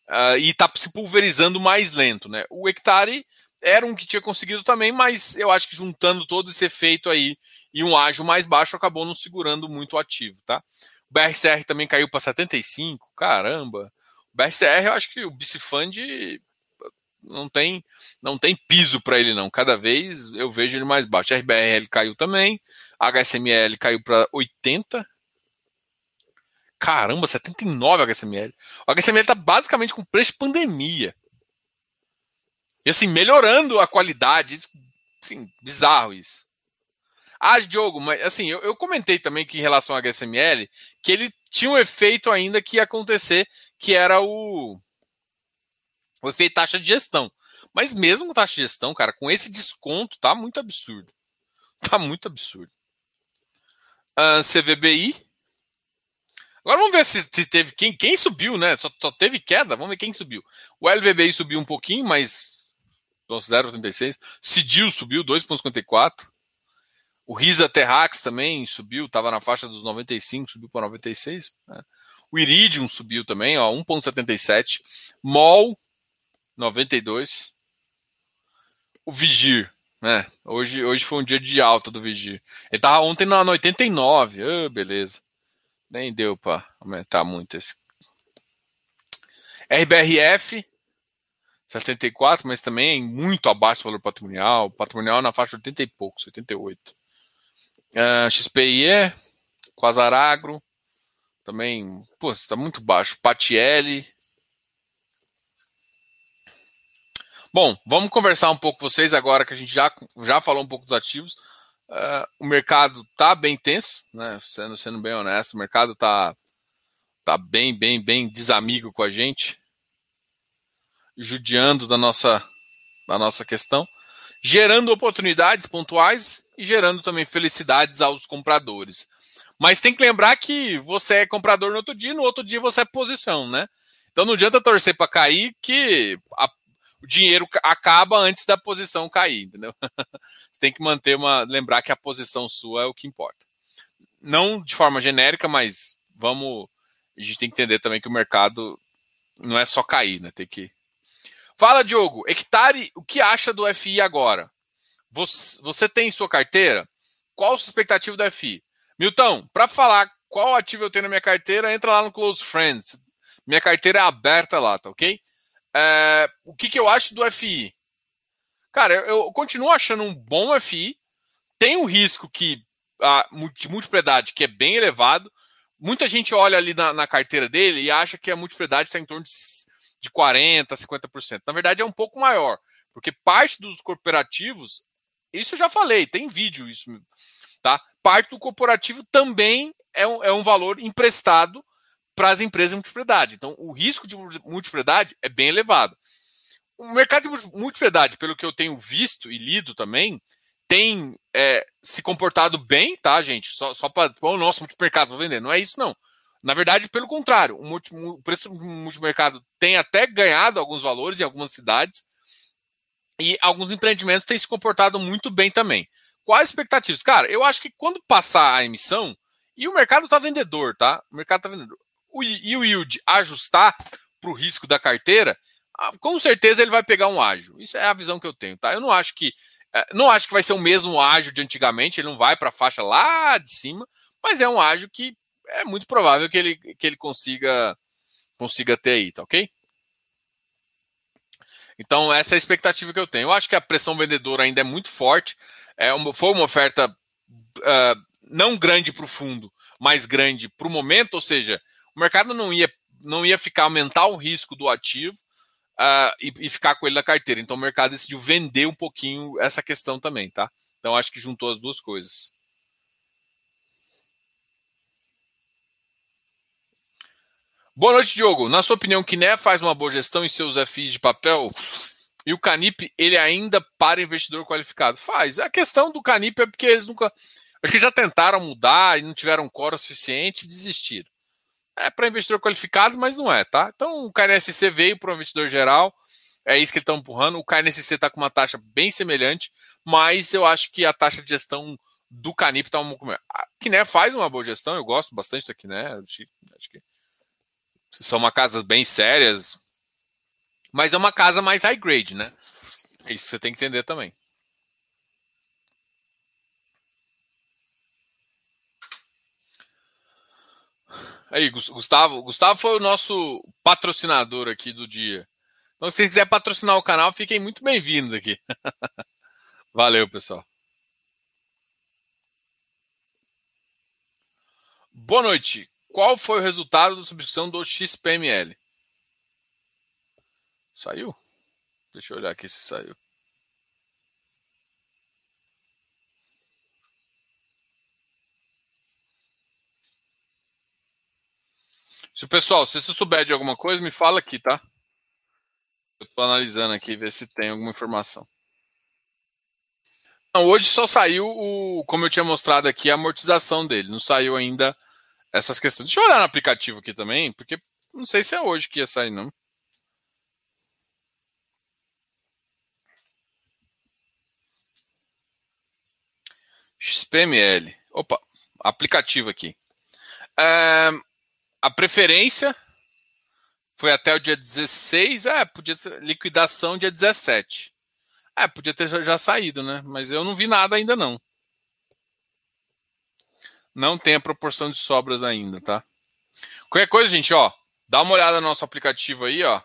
Uh, e está se pulverizando mais lento. Né? O Hectare era um que tinha conseguido também, mas eu acho que juntando todo esse efeito aí e um ágio mais baixo acabou não segurando muito o ativo, tá? O BRCR também caiu para 75, caramba. O BRCR, eu acho que o Bicifund não tem não tem piso para ele não. Cada vez eu vejo ele mais baixo. RBRL caiu também, HSML caiu para 80. Caramba, 79 HSML. O HSML tá basicamente com preço de pandemia. E assim, melhorando a qualidade. Assim, bizarro isso. Ah, Diogo, mas assim, eu, eu comentei também que em relação ao HSML, que ele tinha um efeito ainda que ia acontecer, que era o, o efeito taxa de gestão. Mas mesmo taxa de gestão, cara, com esse desconto, tá muito absurdo. Tá muito absurdo. Uh, CVBI. Agora vamos ver se, se, teve. Quem, quem subiu, né? Só, só, teve queda. Vamos ver quem subiu. O LVBI subiu um pouquinho, mas 0,86. Cidil subiu 2,54. O Risa Terrax também subiu, estava na faixa dos 95, subiu para 96. Né? O Iridium subiu também, 1,77. MOL, 92. O Vigir, né? Hoje, hoje foi um dia de alta do Vigir. Ele estava ontem na 89. Oh, beleza. Nem deu para aumentar muito esse. RBRF, 74, mas também muito abaixo do valor patrimonial. Patrimonial na faixa de 80 e poucos, 88. Uh, XPIE, Quasaragro, também, pô, está muito baixo. Patielli. Bom, vamos conversar um pouco com vocês agora que a gente já, já falou um pouco dos ativos. Uh, o mercado tá bem tenso, né? Sendo, sendo bem honesto, o mercado tá, tá bem, bem, bem desamigo com a gente judiando da nossa, da nossa questão, gerando oportunidades pontuais e gerando também felicidades aos compradores. Mas tem que lembrar que você é comprador no outro dia, no outro dia você é posição, né? Então não adianta torcer para cair que a, o dinheiro acaba antes da posição cair, entendeu? Você tem que manter uma. lembrar que a posição sua é o que importa. Não de forma genérica, mas vamos. A gente tem que entender também que o mercado não é só cair, né? Tem que. Fala, Diogo. Hectare, o que acha do FI agora? Você, você tem em sua carteira? Qual a sua expectativa do FI? Milton, para falar qual ativo eu tenho na minha carteira, entra lá no Close Friends. Minha carteira é aberta lá, tá ok? É, o que, que eu acho do FI? Cara, eu, eu, continuo achando um bom FI. Tem um risco que a, de multiplicidade que é bem elevado. Muita gente olha ali na, na carteira dele e acha que a multiplicidade está em torno de, de 40%, 50%. Na verdade, é um pouco maior, porque parte dos corporativos, isso eu já falei, tem vídeo isso, tá? Parte do corporativo também é um, é um valor emprestado para as empresas de multipropriedade. Então, o risco de multipropriedade é bem elevado. O mercado de multipropriedade, pelo que eu tenho visto e lido também, tem é, se comportado bem, tá, gente? Só, só para o nosso multimercado vou vender. Não é isso, não. Na verdade, pelo contrário, o, multi, o preço do multimercado tem até ganhado alguns valores em algumas cidades e alguns empreendimentos têm se comportado muito bem também. Quais expectativas? Cara, eu acho que quando passar a emissão, e o mercado está vendedor, tá? O mercado está vendedor o, e o yield ajustar para o risco da carteira, ah, com certeza ele vai pegar um ágio. Isso é a visão que eu tenho, tá? Eu não acho que é, não acho que vai ser o mesmo ágio de antigamente, ele não vai para a faixa lá de cima, mas é um ágio que é muito provável que ele, que ele consiga consiga ter aí, tá ok? Então, essa é a expectativa que eu tenho. Eu acho que a pressão vendedora ainda é muito forte. É uma, foi uma oferta uh, não grande para o fundo, mas grande para o momento, ou seja, o mercado não ia, não ia ficar aumentar o risco do ativo uh, e, e, ficar com ele na carteira. Então o mercado decidiu vender um pouquinho essa questão também, tá? Então acho que juntou as duas coisas. Boa noite, Diogo. Na sua opinião, Kiné faz uma boa gestão em seus FIs de papel? E o Canip, ele ainda para investidor qualificado? Faz. A questão do Canip é porque eles nunca. Acho que já tentaram mudar e não tiveram coro suficiente e desistiram é para investidor qualificado, mas não é, tá? Então o KNSC veio para o investidor geral, é isso que eles estão empurrando. O KNSC está com uma taxa bem semelhante, mas eu acho que a taxa de gestão do Canip está um pouco melhor. A Kiné faz uma boa gestão, eu gosto bastante da Kiné, acho que são uma casas bem sérias, mas é uma casa mais high grade, né? É isso você tem que entender também. Aí, Gustavo. Gustavo foi o nosso patrocinador aqui do dia. Então, se quiser patrocinar o canal, fiquem muito bem-vindos aqui. Valeu, pessoal. Boa noite. Qual foi o resultado da subscrição do XPML? Saiu? Deixa eu olhar aqui se saiu. Se o pessoal, se você souber de alguma coisa, me fala aqui, tá? Eu tô analisando aqui, ver se tem alguma informação. Não, hoje só saiu o, como eu tinha mostrado aqui, a amortização dele. Não saiu ainda essas questões. Deixa eu olhar no aplicativo aqui também, porque não sei se é hoje que ia sair, não. XPML. Opa, aplicativo aqui. É, a preferência foi até o dia 16, é, podia liquidação dia 17. É, podia ter já saído, né? Mas eu não vi nada ainda não. Não tem a proporção de sobras ainda, tá? Qualquer coisa, gente, ó, dá uma olhada no nosso aplicativo aí, ó,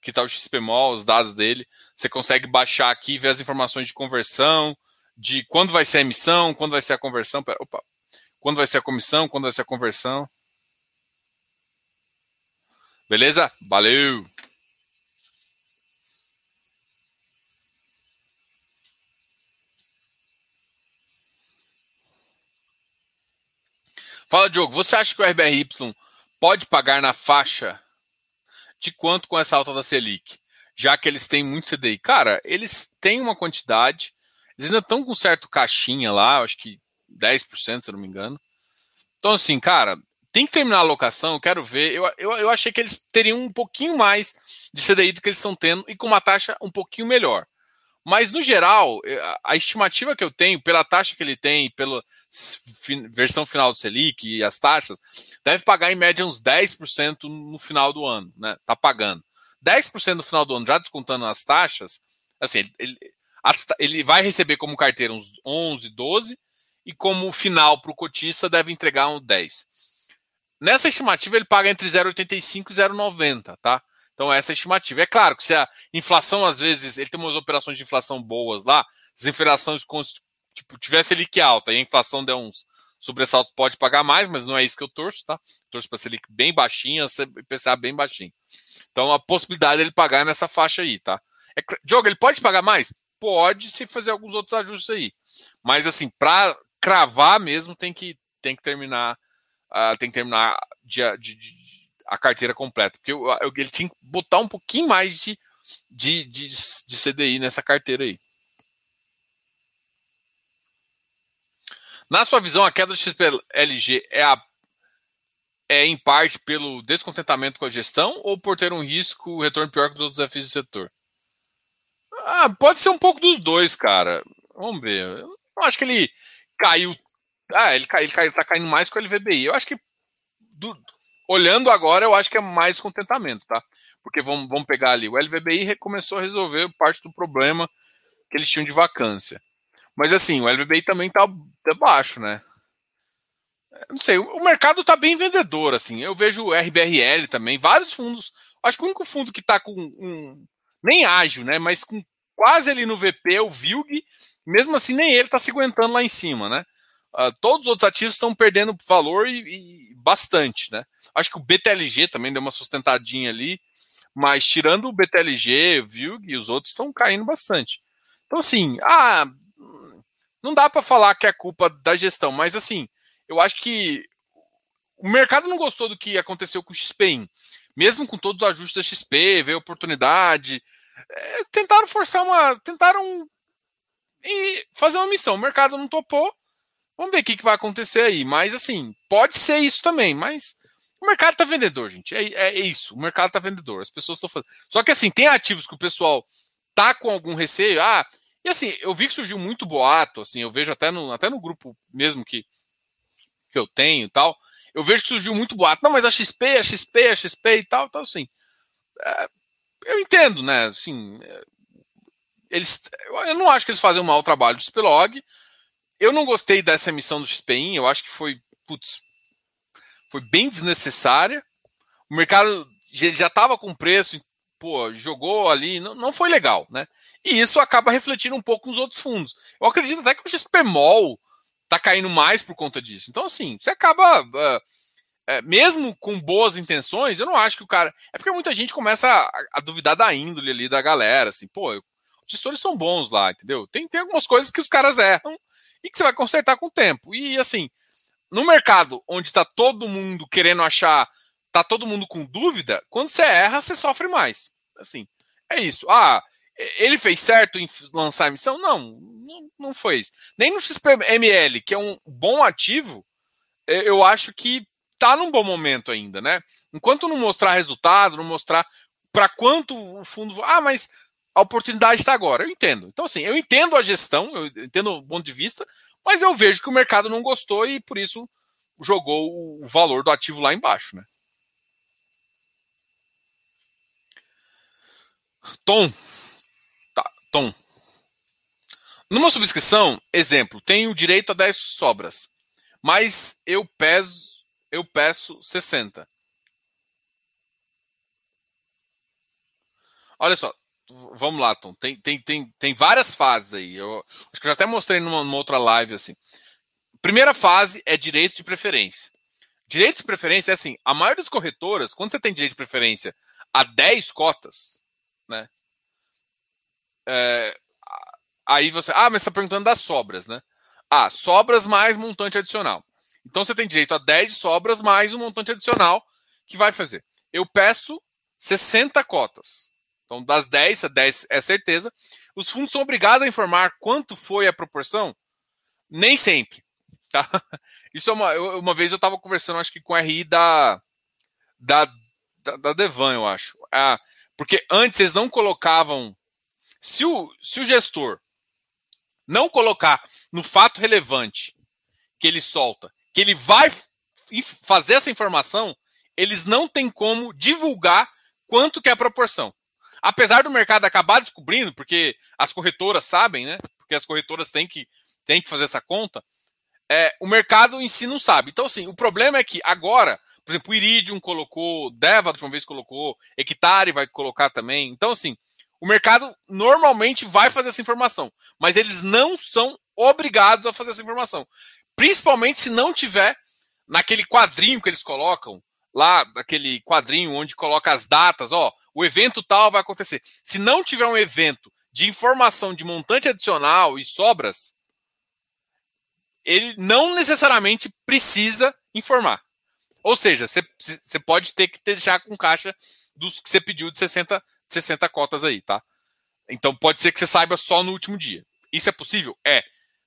que tá o XPMOL, os dados dele. Você consegue baixar aqui, ver as informações de conversão, de quando vai ser a emissão, quando vai ser a conversão, pera, opa, quando vai ser a comissão, quando vai ser a conversão. Beleza? Valeu! Fala, Diogo, você acha que o RBRY pode pagar na faixa de quanto com essa alta da Selic? Já que eles têm muito CDI. Cara, eles têm uma quantidade, eles ainda estão com certo caixinha lá, acho que 10%, se eu não me engano. Então, assim, cara, tem que terminar a alocação, eu quero ver. Eu, eu, eu achei que eles teriam um pouquinho mais de CDI do que eles estão tendo e com uma taxa um pouquinho melhor. Mas, no geral, eh, a estimativa que eu tenho, pela taxa que ele tem, pela versão final do Selic e as taxas, deve pagar em média uns 10% no final do ano, né? Tá pagando. 10% no final do ano, já descontando as taxas, assim, ele, ele vai receber como carteira uns 11, 12, e como final para o cotista deve entregar uns 10. Nessa estimativa, ele paga entre 0,85 e 0,90, tá? Então, essa é a estimativa. É claro que se a inflação, às vezes, ele tem umas operações de inflação boas lá, se a inflação tipo, tivesse Selic alta e a inflação der uns sobressaltos, pode pagar mais, mas não é isso que eu torço, tá? Torço para Selic bem baixinha, IPCA bem baixinho. Então, a possibilidade dele pagar nessa faixa aí, tá? É, Diogo, ele pode pagar mais? Pode, se fazer alguns outros ajustes aí. Mas, assim, para cravar mesmo, tem que, tem que terminar uh, tem que terminar de, de, de a carteira completa. Porque eu, eu, ele tinha que botar um pouquinho mais de, de, de, de CDI nessa carteira aí. Na sua visão, a queda do XPLG é, a, é em parte pelo descontentamento com a gestão ou por ter um risco, retorno pior que os outros desafios do setor? Ah, pode ser um pouco dos dois, cara. Vamos ver. Eu acho que ele caiu. Ah, ele, cai, ele, cai, ele tá caindo mais com o LVBI. Eu acho que do, Olhando agora, eu acho que é mais contentamento, tá? Porque vamos, vamos pegar ali, o LVBI começou a resolver parte do problema que eles tinham de vacância. Mas assim, o LVBI também tá, tá baixo, né? Não sei, o mercado tá bem vendedor, assim. Eu vejo o RBRL também, vários fundos. Acho que o único fundo que tá com um, nem ágil, né? Mas com quase ali no VP, é o VILG, mesmo assim nem ele tá se aguentando lá em cima, né? Uh, todos os outros ativos estão perdendo valor e, e, bastante, né? Acho que o BTLG também deu uma sustentadinha ali, mas tirando o BTLG, VILG e os outros estão caindo bastante. Então, assim, ah, não dá para falar que é culpa da gestão, mas assim, eu acho que o mercado não gostou do que aconteceu com o XPIN. Mesmo com todos os ajustes da XP, veio oportunidade. É, tentaram forçar uma. Tentaram e fazer uma missão. O mercado não topou. Vamos ver o que, que vai acontecer aí. Mas, assim, pode ser isso também. Mas o mercado tá vendedor, gente. É, é isso. O mercado tá vendedor. As pessoas estão fazendo. Só que, assim, tem ativos que o pessoal tá com algum receio. Ah, e assim, eu vi que surgiu muito boato. Assim, eu vejo até no, até no grupo mesmo que, que eu tenho e tal. Eu vejo que surgiu muito boato. Não, mas a XP, a XP, a XP e tal, tal, assim. É, eu entendo, né? Assim, é, eles, eu não acho que eles fazem um mau trabalho do Spilog. Eu não gostei dessa emissão do XPIN, eu acho que foi, putz, foi bem desnecessária. O mercado já estava com preço, pô, jogou ali, não, não foi legal, né? E isso acaba refletindo um pouco nos outros fundos. Eu acredito até que o XPMOL tá caindo mais por conta disso. Então, assim, você acaba. Uh, é, mesmo com boas intenções, eu não acho que o cara. É porque muita gente começa a, a duvidar da índole ali da galera, assim, pô, os gestores são bons lá, entendeu? Tem, tem algumas coisas que os caras erram e que você vai consertar com o tempo. E assim, no mercado onde está todo mundo querendo achar, tá todo mundo com dúvida, quando você erra, você sofre mais. Assim, é isso. Ah, ele fez certo em lançar a emissão? Não, não, não foi isso. Nem no XPML, que é um bom ativo, eu acho que tá num bom momento ainda, né? Enquanto não mostrar resultado, não mostrar para quanto o fundo. Ah, mas a oportunidade está agora. Eu entendo. Então, assim, eu entendo a gestão, eu entendo o ponto de vista, mas eu vejo que o mercado não gostou e por isso jogou o valor do ativo lá embaixo, né? Tom. Tá, Tom. Numa subscrição, exemplo, tenho direito a 10 sobras, mas eu peso, eu peço 60. Olha só, vamos lá, Tom. Tem, tem, tem, tem várias fases aí. Eu acho que eu já até mostrei numa, numa outra live assim. Primeira fase é direito de preferência. Direito de preferência é assim: a maioria das corretoras, quando você tem direito de preferência a 10 cotas, né? É, aí você. Ah, mas você está perguntando das sobras, né? Ah, sobras mais montante adicional. Então você tem direito a 10 sobras mais um montante adicional que vai fazer. Eu peço 60 cotas. Então, das 10, a 10 é certeza. Os fundos são obrigados a informar quanto foi a proporção? Nem sempre. Tá? Isso é uma. Uma vez eu estava conversando, acho que com a RI da. Da, da, da Devan, eu acho. Ah, porque antes eles não colocavam. Se o, se o gestor não colocar no fato relevante que ele solta, que ele vai fazer essa informação, eles não têm como divulgar quanto que é a proporção. Apesar do mercado acabar descobrindo, porque as corretoras sabem, né? Porque as corretoras têm que, têm que fazer essa conta, é, o mercado em si não sabe. Então, assim, o problema é que agora, por exemplo, o Iridium colocou, Deva, a última vez colocou, Hectare vai colocar também. Então, assim, o mercado normalmente vai fazer essa informação, mas eles não são obrigados a fazer essa informação. Principalmente se não tiver naquele quadrinho que eles colocam, lá, daquele quadrinho onde coloca as datas, ó, o evento tal vai acontecer. Se não tiver um evento de informação de montante adicional e sobras, ele não necessariamente precisa informar. Ou seja, você pode ter que deixar com caixa dos que você pediu de 60, 60 cotas aí, tá? Então pode ser que você saiba só no último dia. Isso é possível? É.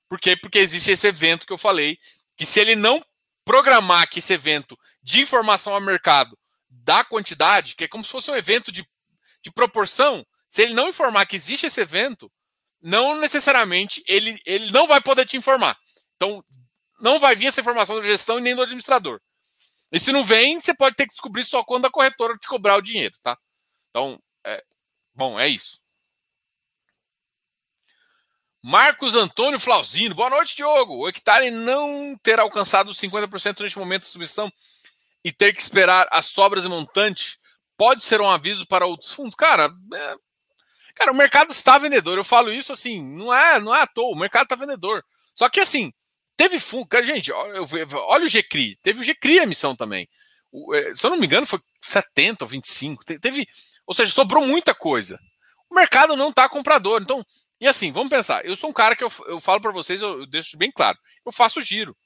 Por quê? Porque existe esse evento que eu falei, que se ele não programar que esse evento de informação ao mercado da quantidade, que é como se fosse um evento de, de proporção, se ele não informar que existe esse evento, não necessariamente ele, ele não vai poder te informar. Então, não vai vir essa informação da gestão e nem do administrador. E se não vem, você pode ter que descobrir só quando a corretora te cobrar o dinheiro, tá? Então, é, bom, é isso. Marcos Antônio Flauzino, boa noite, Diogo. O hectare não ter alcançado 50% neste momento de submissão e ter que esperar as sobras e montante pode ser um aviso para outros fundos? Cara, é... cara, o mercado está vendedor. Eu falo isso assim, não é, não é à toa, o mercado está vendedor. Só que assim, teve fundo, cara, gente, olha o GCRI, teve o GCRI a emissão também. É, se eu não me engano, foi 70 ou 25. Teve, ou seja, sobrou muita coisa. O mercado não está comprador. Então, e assim, vamos pensar. Eu sou um cara que eu, eu falo para vocês, eu, eu deixo bem claro. Eu faço giro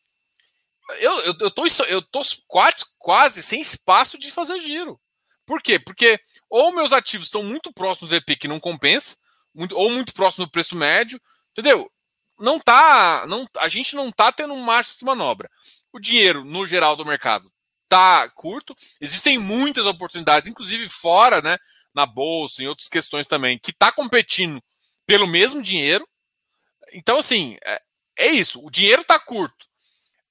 eu, eu, eu, tô, eu tô quase, quase sem espaço de fazer giro. Por quê? Porque ou meus ativos estão muito próximos do EP que não compensa, muito, ou muito próximo do preço médio, entendeu? Não tá, não, a gente não tá tendo um margem de manobra. O dinheiro, no geral do mercado, tá curto. Existem muitas oportunidades, inclusive fora, né, na bolsa, em outras questões também, que tá competindo pelo mesmo dinheiro. Então, assim, é, é isso. O dinheiro tá curto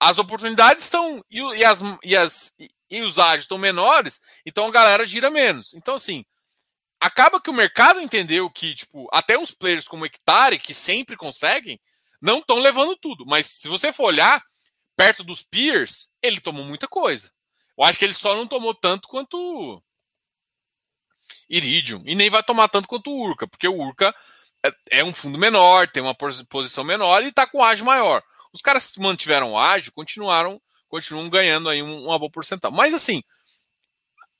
as oportunidades estão e, e, as, e, as, e os ágios estão menores, então a galera gira menos. Então, assim, acaba que o mercado entendeu que, tipo, até uns players como Hectare, que sempre conseguem, não estão levando tudo. Mas se você for olhar, perto dos peers, ele tomou muita coisa. Eu acho que ele só não tomou tanto quanto Iridium. E nem vai tomar tanto quanto o Urca, porque o Urca é, é um fundo menor, tem uma posição menor e está com ágio maior. Os caras que mantiveram ágil continuaram, continuam ganhando aí uma boa porcentagem. Mas assim,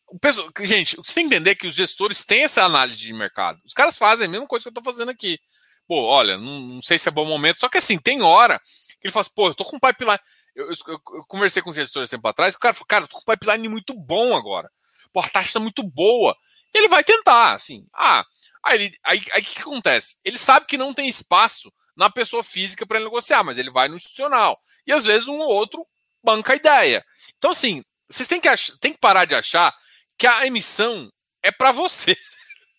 o pessoal, gente, você tem que entender que os gestores têm essa análise de mercado. Os caras fazem a mesma coisa que eu estou fazendo aqui. Pô, olha, não, não, sei se é bom momento, só que assim, tem hora que ele fala assim, pô, eu tô com pipeline. Eu, eu, eu, eu conversei com gestores tempo atrás, o cara falou, cara, eu tô com pipeline muito bom agora. Pô, a taxa tá muito boa. Ele vai tentar, assim. Ah, aí o aí, aí que, que acontece? Ele sabe que não tem espaço na pessoa física para negociar, mas ele vai no institucional. E às vezes um ou outro banca a ideia. Então, assim, vocês têm que, achar, têm que parar de achar que a emissão é para você.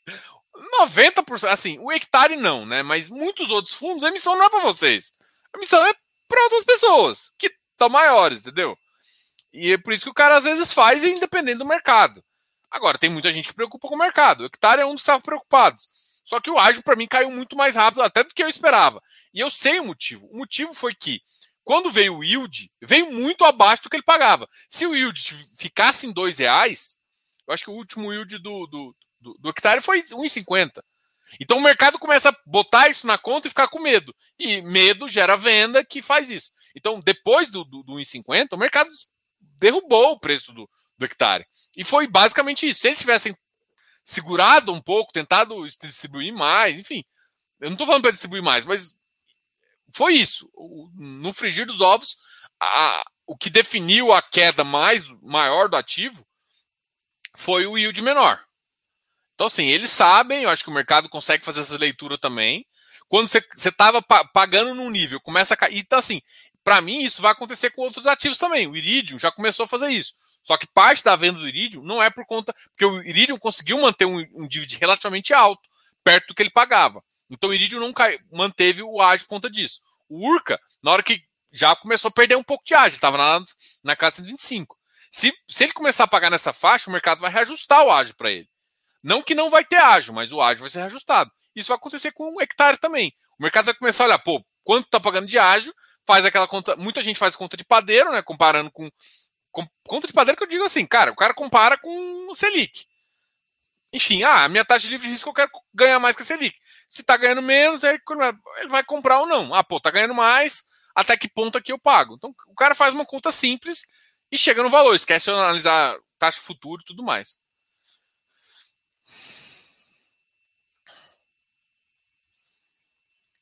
90%, assim, o hectare não, né? Mas muitos outros fundos, a emissão não é para vocês. A emissão é para outras pessoas que estão maiores, entendeu? E é por isso que o cara às vezes faz, independente do mercado. Agora, tem muita gente que preocupa com o mercado. O hectare é um dos que preocupados. Só que o ágio, para mim, caiu muito mais rápido até do que eu esperava. E eu sei o motivo. O motivo foi que, quando veio o yield, veio muito abaixo do que ele pagava. Se o yield ficasse em dois reais, eu acho que o último yield do, do, do, do hectare foi 1,50. Então o mercado começa a botar isso na conta e ficar com medo. E medo gera venda que faz isso. Então, depois do, do, do 1,50, o mercado derrubou o preço do, do hectare. E foi basicamente isso. Se eles tivessem segurado um pouco, tentado distribuir mais, enfim. Eu não estou falando para distribuir mais, mas foi isso. No frigir dos ovos, a, o que definiu a queda mais maior do ativo foi o yield menor. Então, assim, eles sabem, eu acho que o mercado consegue fazer essa leitura também. Quando você estava pagando num nível, começa a cair. Então, assim, para mim, isso vai acontecer com outros ativos também. O Iridium já começou a fazer isso. Só que parte da venda do Iridium não é por conta. Porque o Iridium conseguiu manter um, um relativamente alto, perto do que ele pagava. Então o Iridium não cai, manteve o ágio por conta disso. O Urca, na hora que já começou a perder um pouco de ágio, estava na, na casa 125. Se, se ele começar a pagar nessa faixa, o mercado vai reajustar o ágio para ele. Não que não vai ter ágio, mas o ágio vai ser reajustado. Isso vai acontecer com o hectare também. O mercado vai começar a olhar, pô, quanto está pagando de ágio, faz aquela conta. Muita gente faz conta de padeiro, né? Comparando com, com. Conta de padeiro que eu digo assim, cara, o cara compara com o Selic. Enfim, ah, a minha taxa de livre de risco eu quero ganhar mais que a Selic. Se tá ganhando menos, aí ele vai comprar ou não. Ah, pô, tá ganhando mais, até que ponto aqui eu pago? Então o cara faz uma conta simples e chega no valor, esquece de analisar taxa futuro e tudo mais.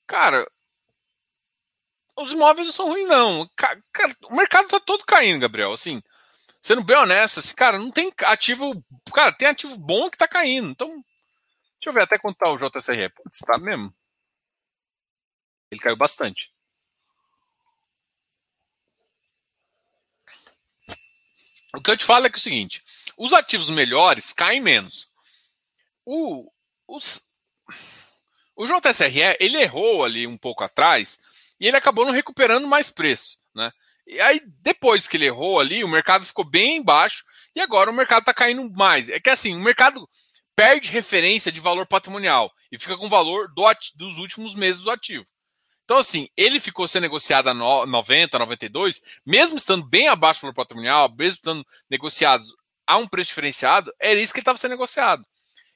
Cara, os imóveis não são ruins, não. Cara, o mercado tá todo caindo, Gabriel. Assim, sendo bem honesto, assim, cara, não tem ativo. Cara, tem ativo bom que tá caindo. Então, deixa eu ver até quanto tá o JSRE. Putz, tá mesmo. Ele caiu bastante. O que eu te falo é que é o seguinte: os ativos melhores caem menos. O, os, o JSRE, ele errou ali um pouco atrás e ele acabou não recuperando mais preço, né? E aí, depois que ele errou ali, o mercado ficou bem baixo e agora o mercado está caindo mais. É que assim, o mercado perde referência de valor patrimonial e fica com o valor do, dos últimos meses do ativo. Então, assim, ele ficou sendo negociado a 90, 92, mesmo estando bem abaixo do valor patrimonial, mesmo estando negociados a um preço diferenciado, era isso que estava sendo negociado.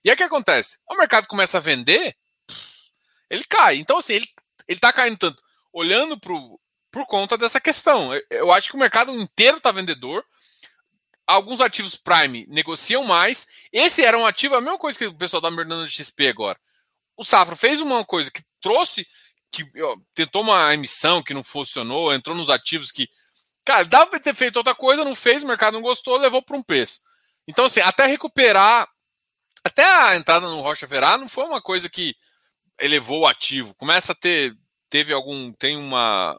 E aí o que acontece? O mercado começa a vender, ele cai. Então, assim, ele, ele tá caindo tanto olhando pro, por conta dessa questão. Eu, acho que o mercado inteiro está vendedor. Alguns ativos Prime negociam mais. Esse era um ativo, a mesma coisa que o pessoal da Mercado XP agora. O Safra fez uma coisa que trouxe, que ó, tentou uma emissão que não funcionou, entrou nos ativos que. Cara, dava para ter feito outra coisa, não fez, o mercado não gostou, levou para um preço. Então, assim, até recuperar. Até a entrada no Rocha Verá não foi uma coisa que elevou o ativo. Começa a ter teve algum. Tem uma.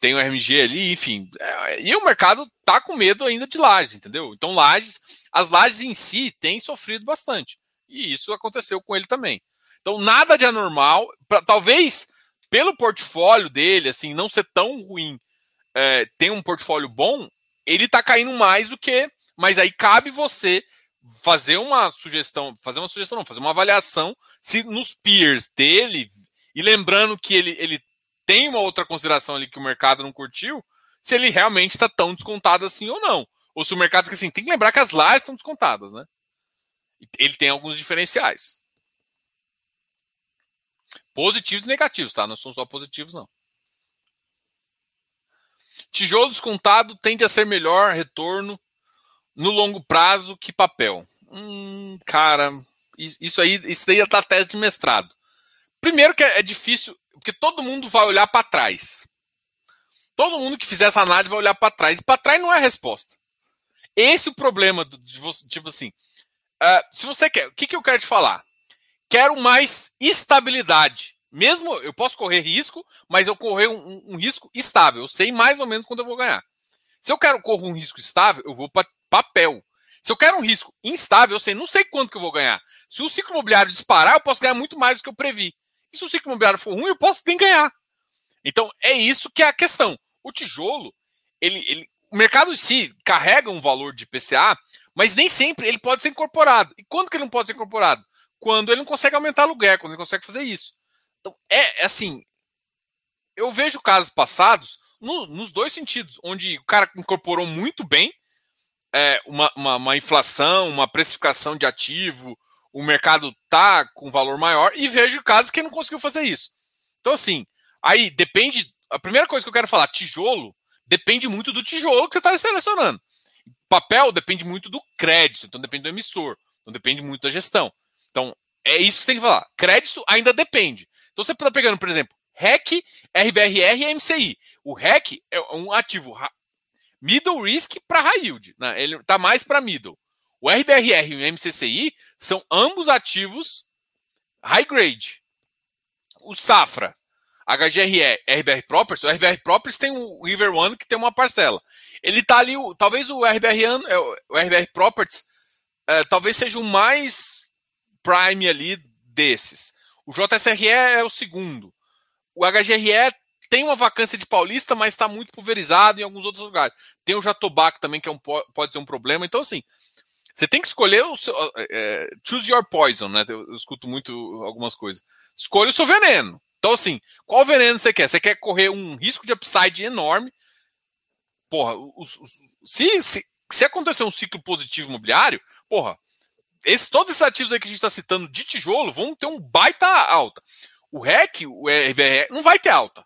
Tem um RMG ali, enfim. É, e o mercado tá com medo ainda de lajes, entendeu? Então, lajes, as lajes em si têm sofrido bastante. E isso aconteceu com ele também. Então, nada de anormal. Pra, talvez pelo portfólio dele, assim, não ser tão ruim, é, ter um portfólio bom, ele tá caindo mais do que. Mas aí cabe você fazer uma sugestão, fazer uma sugestão, não, fazer uma avaliação se nos peers dele e lembrando que ele, ele tem uma outra consideração ali que o mercado não curtiu, se ele realmente está tão descontado assim ou não. Ou se o mercado, assim, tem que lembrar que as lajes estão descontadas, né? Ele tem alguns diferenciais. Positivos e negativos, tá? Não são só positivos, não. Tijolo descontado tende a ser melhor retorno no longo prazo que papel. Hum, cara, isso aí, isso daí é da tese de mestrado. Primeiro que é, é difícil, porque todo mundo vai olhar para trás. Todo mundo que fizer essa análise vai olhar para trás. E para trás não é a resposta. Esse é o problema do, de você, tipo assim. Uh, se você quer, o que, que eu quero te falar? Quero mais estabilidade. Mesmo eu posso correr risco, mas eu correr um, um, um risco estável. Eu sei mais ou menos quando eu vou ganhar. Se eu quero correr um risco estável, eu vou para papel. Se eu quero um risco instável, eu sei, não sei quanto que eu vou ganhar. Se o ciclo imobiliário disparar, eu posso ganhar muito mais do que eu previ. E se o ciclo imobiliário for ruim, eu posso nem ganhar. Então, é isso que é a questão. O tijolo, ele, ele, o mercado em si carrega um valor de PCA, mas nem sempre ele pode ser incorporado. E quando que ele não pode ser incorporado? Quando ele não consegue aumentar aluguel, quando ele consegue fazer isso. Então, é, é assim. Eu vejo casos passados no, nos dois sentidos, onde o cara incorporou muito bem é, uma, uma, uma inflação, uma precificação de ativo, o mercado tá com valor maior e vejo casos que não conseguiu fazer isso. Então, assim, aí depende. A primeira coisa que eu quero falar, tijolo, depende muito do tijolo que você está selecionando. Papel depende muito do crédito, então depende do emissor, então depende muito da gestão. Então, é isso que você tem que falar. Crédito ainda depende. Então, você está pegando, por exemplo, REC, RBRR e MCI. O REC é um ativo middle risk para high yield. Né? Ele está mais para middle. O RBRR e o MCCI são ambos ativos high grade. O Safra, HGRE, RBR Properties, o RBR Properties tem o River One que tem uma parcela. Ele tá ali, talvez o RBR, é, o RBR Properties é, talvez seja o mais prime ali desses. O JSRE é o segundo. O HGRE tem uma vacância de paulista, mas está muito pulverizado em alguns outros lugares. Tem o Jatobac também, que é um, pode ser um problema. Então, assim, você tem que escolher o seu. É, choose your poison, né? Eu, escuto muito algumas coisas. Escolha o seu veneno. Então, assim, qual veneno você quer? Você quer correr um risco de upside enorme? Porra, os, os, se, se, se acontecer um ciclo positivo imobiliário, porra, esse, todos esses ativos aí que a gente está citando de tijolo vão ter um baita alta. O REC, o RBR, não vai ter alta.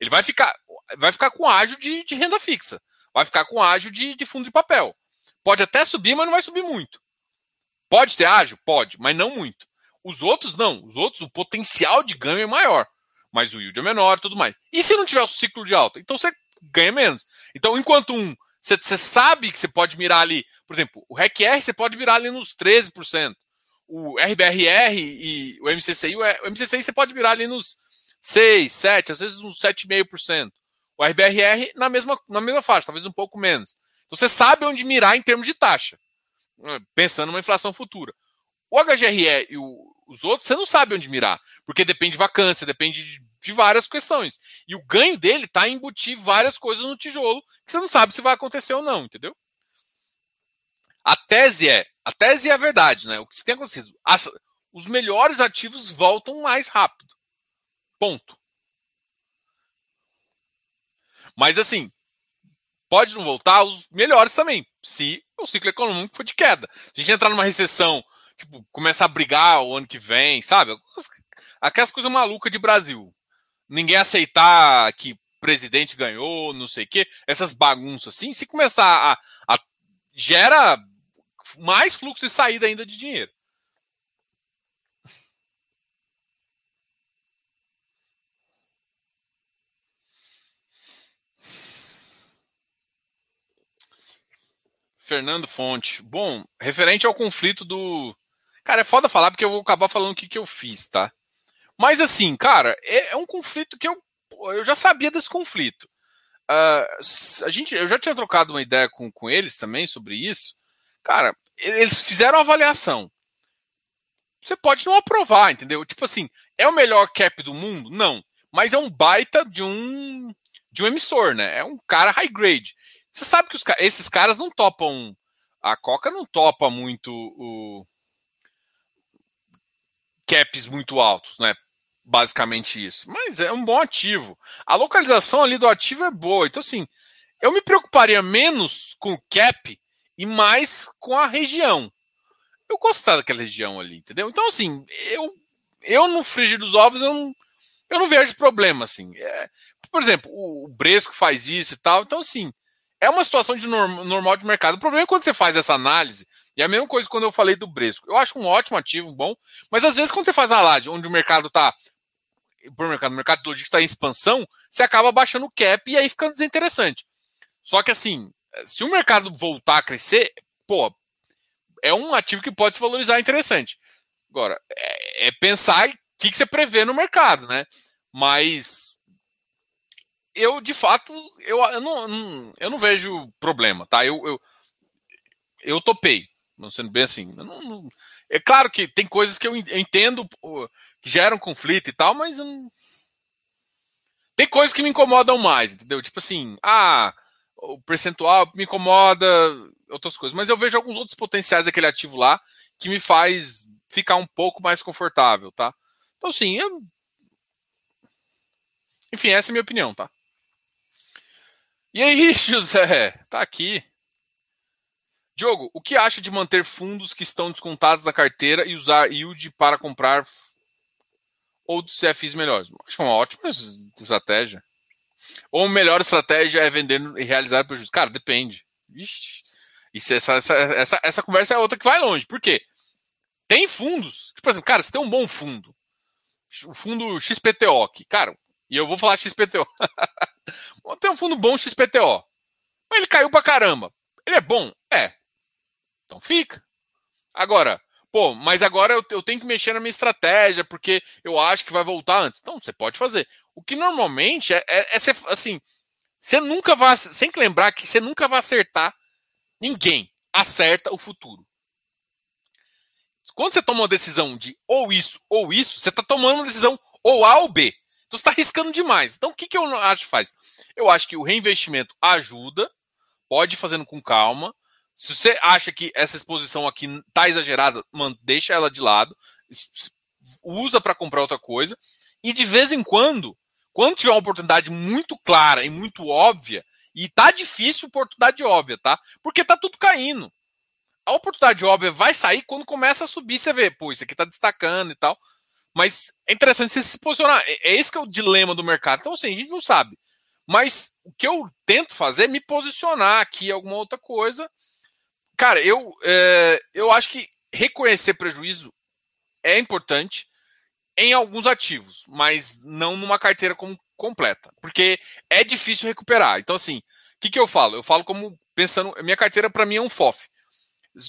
Ele vai ficar, vai ficar com ágio de, de renda fixa. Vai ficar com ágio de, de fundo de papel. Pode até subir, mas não vai subir muito. Pode ter ágio? Pode, mas não muito. Os outros não. Os outros, o potencial de ganho é maior. Mas o yield é menor tudo mais. E se não tiver o ciclo de alta? Então você ganha menos. Então, enquanto um, você, você sabe que você pode mirar ali, por exemplo, o REC-R você pode mirar ali nos 13%. O RBRR e o MCCI, o MCCI você pode mirar ali nos 6, 7, às vezes uns 7,5%. O RBRR na mesma, na mesma faixa, talvez um pouco menos. Então você sabe onde mirar em termos de taxa, pensando numa inflação futura. O HGRE e o, os outros, você não sabe onde mirar, porque depende de vacância, depende de, de várias questões. E o ganho dele está em embutir várias coisas no tijolo que você não sabe se vai acontecer ou não, entendeu? A tese é, a tese é a verdade, né? O que tem acontecido? As, os melhores ativos voltam mais rápido. Ponto. Mas assim, pode não voltar os melhores também, se o ciclo econômico for de queda. Se a gente entrar numa recessão, tipo, começar a brigar o ano que vem, sabe? Aquelas coisas malucas de Brasil. Ninguém aceitar que presidente ganhou, não sei o quê, essas bagunças assim, se começar a, a gera mais fluxo de saída ainda de dinheiro. Fernando Fonte. Bom, referente ao conflito do. Cara, é foda falar porque eu vou acabar falando o que, que eu fiz, tá? Mas assim, cara, é, é um conflito que eu, eu já sabia desse conflito. Uh, a gente, eu já tinha trocado uma ideia com, com eles também sobre isso. Cara, eles fizeram avaliação. Você pode não aprovar, entendeu? Tipo assim, é o melhor cap do mundo? Não. Mas é um baita de um de um emissor, né? É um cara high grade. Você sabe que os, esses caras não topam. A Coca não topa muito o caps muito altos, né? Basicamente isso. Mas é um bom ativo. A localização ali do ativo é boa. Então, assim, eu me preocuparia menos com o cap e mais com a região. Eu gostar daquela região ali, entendeu? Então, assim, eu, eu no frigir dos ovos, eu não, eu não vejo problema, assim. É, por exemplo, o, o Bresco faz isso e tal. Então, assim, é uma situação de norm, normal de mercado. O problema é quando você faz essa análise, e é a mesma coisa quando eu falei do Bresco. Eu acho um ótimo ativo, bom, mas às vezes quando você faz a análise onde o mercado está por mercado, o mercado logístico está em expansão, você acaba baixando o cap e aí ficando desinteressante. Só que assim, se o mercado voltar a crescer, pô, é um ativo que pode se valorizar interessante. Agora, é, é pensar o que, que você prevê no mercado, né? Mas eu, de fato, eu, eu, não, eu não vejo problema, tá? Eu, eu, eu topei, não sendo bem assim. Não, não, é claro que tem coisas que eu entendo que geram conflito e tal, mas não... tem coisas que me incomodam mais, entendeu? Tipo assim, ah, o percentual me incomoda, outras coisas. Mas eu vejo alguns outros potenciais daquele ativo lá que me faz ficar um pouco mais confortável, tá? Então, assim, eu... enfim, essa é a minha opinião, tá? E aí, José? Tá aqui. Diogo, o que acha de manter fundos que estão descontados da carteira e usar yield para comprar ou dos CFIs melhores? Acho uma ótima estratégia. Ou a melhor estratégia é vender e realizar prejuízo? Cara, depende. Ixi, isso, essa, essa, essa, essa conversa é outra que vai longe. Por quê? Tem fundos. Tipo assim, cara, você tem um bom fundo. O fundo XPTO. Cara, e eu vou falar XPTO. Tem um fundo bom XPTO. Mas ele caiu pra caramba. Ele é bom? É. Então fica. Agora, pô, mas agora eu, eu tenho que mexer na minha estratégia, porque eu acho que vai voltar antes. Então, você pode fazer. O que normalmente é, é, é ser, assim, você nunca vai. Que lembrar que você nunca vai acertar. Ninguém acerta o futuro. Quando você toma uma decisão de ou isso ou isso, você está tomando uma decisão ou A ou B. Então você está arriscando demais. Então o que, que eu acho que faz? Eu acho que o reinvestimento ajuda, pode ir fazendo com calma. Se você acha que essa exposição aqui está exagerada, deixa ela de lado, usa para comprar outra coisa. E de vez em quando, quando tiver uma oportunidade muito clara e muito óbvia, e tá difícil oportunidade óbvia, tá? Porque tá tudo caindo. A oportunidade óbvia vai sair quando começa a subir, você vê, pô, isso aqui tá destacando e tal. Mas é interessante você se posicionar. É, é esse que é o dilema do mercado. Então, assim, a gente não sabe. Mas o que eu tento fazer é me posicionar aqui alguma outra coisa. Cara, eu, é, eu acho que reconhecer prejuízo é importante em alguns ativos, mas não numa carteira como completa, porque é difícil recuperar. Então, assim, o que, que eu falo? Eu falo como pensando, minha carteira para mim é um FOF.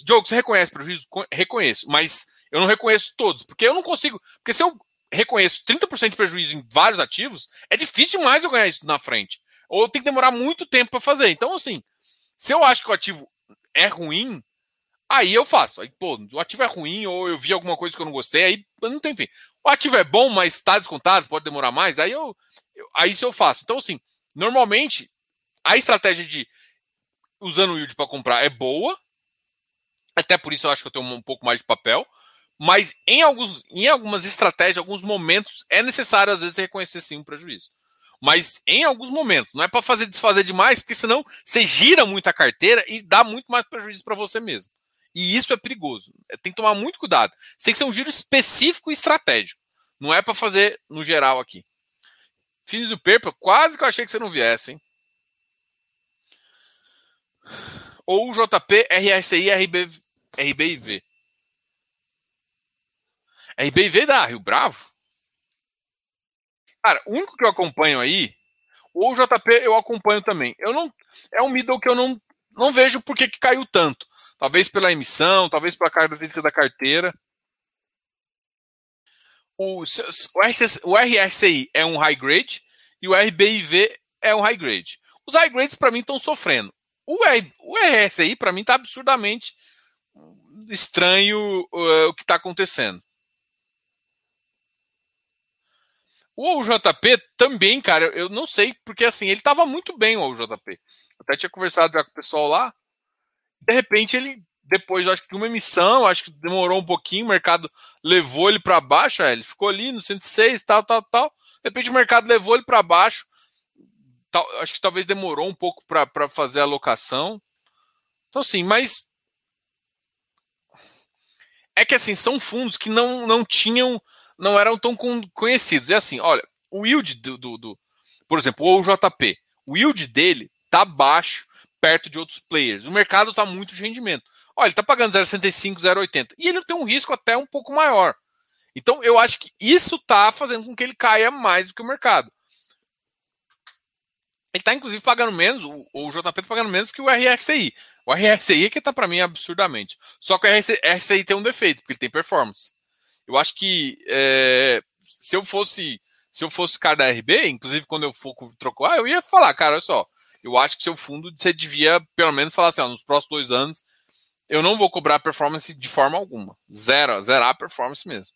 Diogo, você reconhece prejuízo? Reconheço, mas eu não reconheço todos, porque eu não consigo. Porque se eu reconheço 30% de prejuízo em vários ativos, é difícil demais eu ganhar isso na frente. Ou tem que demorar muito tempo para fazer. Então, assim, se eu acho que o ativo é ruim, aí eu faço. Aí, pô, o ativo é ruim, ou eu vi alguma coisa que eu não gostei, aí não tem fim. O ativo é bom, mas está descontado, pode demorar mais, aí eu, eu aí isso eu faço. Então, assim, normalmente a estratégia de usando o yield para comprar é boa. Até por isso eu acho que eu tenho um pouco mais de papel. Mas em, alguns, em algumas estratégias, alguns momentos, é necessário, às vezes, reconhecer sim um prejuízo. Mas em alguns momentos, não é para fazer desfazer demais, porque senão você gira muito a carteira e dá muito mais prejuízo para você mesmo. E isso é perigoso. É, tem que tomar muito cuidado. Tem que ser um giro específico e estratégico. Não é para fazer no geral aqui. Fins do Perpa, quase que eu achei que você não viesse, hein? Ou JP, RSI, RB, RBIV. RBIV da Rio Bravo? Cara, o único que eu acompanho aí, o JP eu acompanho também. Eu não é um middle que eu não, não vejo por que caiu tanto. Talvez pela emissão, talvez pela característica da carteira. O, o, RSI é um high grade e o RBIV é um high grade. Os high grades para mim estão sofrendo. O, R, o RSI para mim está absurdamente estranho uh, o que está acontecendo. O JP também, cara, eu não sei, porque assim, ele tava muito bem, o JP. Até tinha conversado já com o pessoal lá. De repente, ele, depois, acho que de uma emissão, acho que demorou um pouquinho, o mercado levou ele para baixo, é, ele ficou ali no 106, tal, tal, tal. De repente, o mercado levou ele para baixo. Tal, acho que talvez demorou um pouco para fazer a alocação. Então, assim, mas. É que assim, são fundos que não, não tinham não eram tão conhecidos. É assim, olha, o yield do, do, do por exemplo, o JP, o yield dele tá baixo perto de outros players. O mercado tá muito de rendimento. Olha, ele tá pagando 0,65, 0,80. E ele tem um risco até um pouco maior. Então, eu acho que isso tá fazendo com que ele caia mais do que o mercado. Ele tá, inclusive, pagando menos, o, o JP tá pagando menos que o RSI. O RSI é que tá para mim absurdamente. Só que o RSI tem um defeito, porque ele tem performance. Eu acho que é, se eu fosse se eu fosse cara da RB, inclusive quando eu for trocar, eu ia falar, cara, olha só, eu acho que seu fundo você devia pelo menos falar assim, ó, nos próximos dois anos eu não vou cobrar performance de forma alguma, zero, zerar a performance mesmo.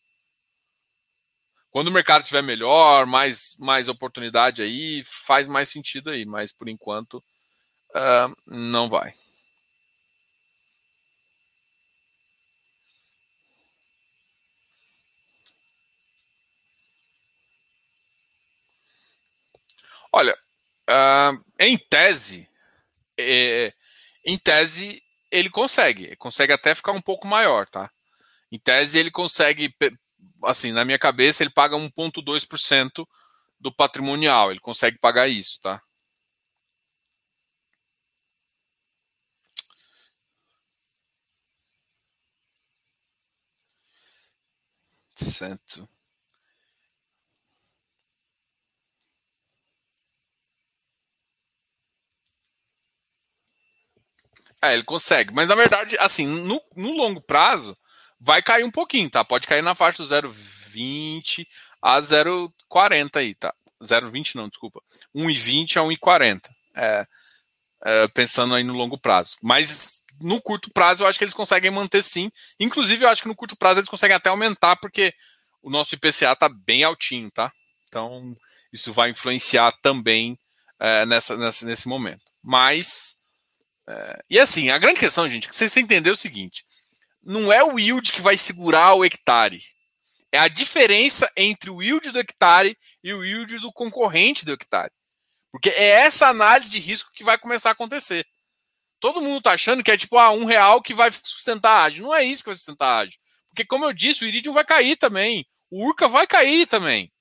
Quando o mercado estiver melhor, mais mais oportunidade aí, faz mais sentido aí, mas por enquanto uh, não vai. Olha, uh, em tese, é, em tese ele consegue, consegue até ficar um pouco maior, tá? Em tese ele consegue, assim, na minha cabeça ele paga 1,2% do patrimonial, ele consegue pagar isso, tá? Cento. É, ele consegue. Mas na verdade, assim, no, no longo prazo, vai cair um pouquinho, tá? Pode cair na faixa do 0,20 a 0,40 aí, tá? 0,20 não, desculpa, 1,20 a 1,40. É, é, pensando aí no longo prazo. Mas no curto prazo eu acho que eles conseguem manter sim. Inclusive eu acho que no curto prazo eles conseguem até aumentar, porque o nosso IPCA está bem altinho, tá? Então isso vai influenciar também é, nessa, nessa, nesse momento. Mas. É, e assim, a grande questão, gente, é que vocês entender o seguinte: não é o yield que vai segurar o hectare. É a diferença entre o yield do hectare e o yield do concorrente do hectare. Porque é essa análise de risco que vai começar a acontecer. Todo mundo tá achando que é tipo ah, um real que vai sustentar a ágio. Não é isso que vai sustentar a ágio. Porque, como eu disse, o Iridium vai cair também. O Urca vai cair também.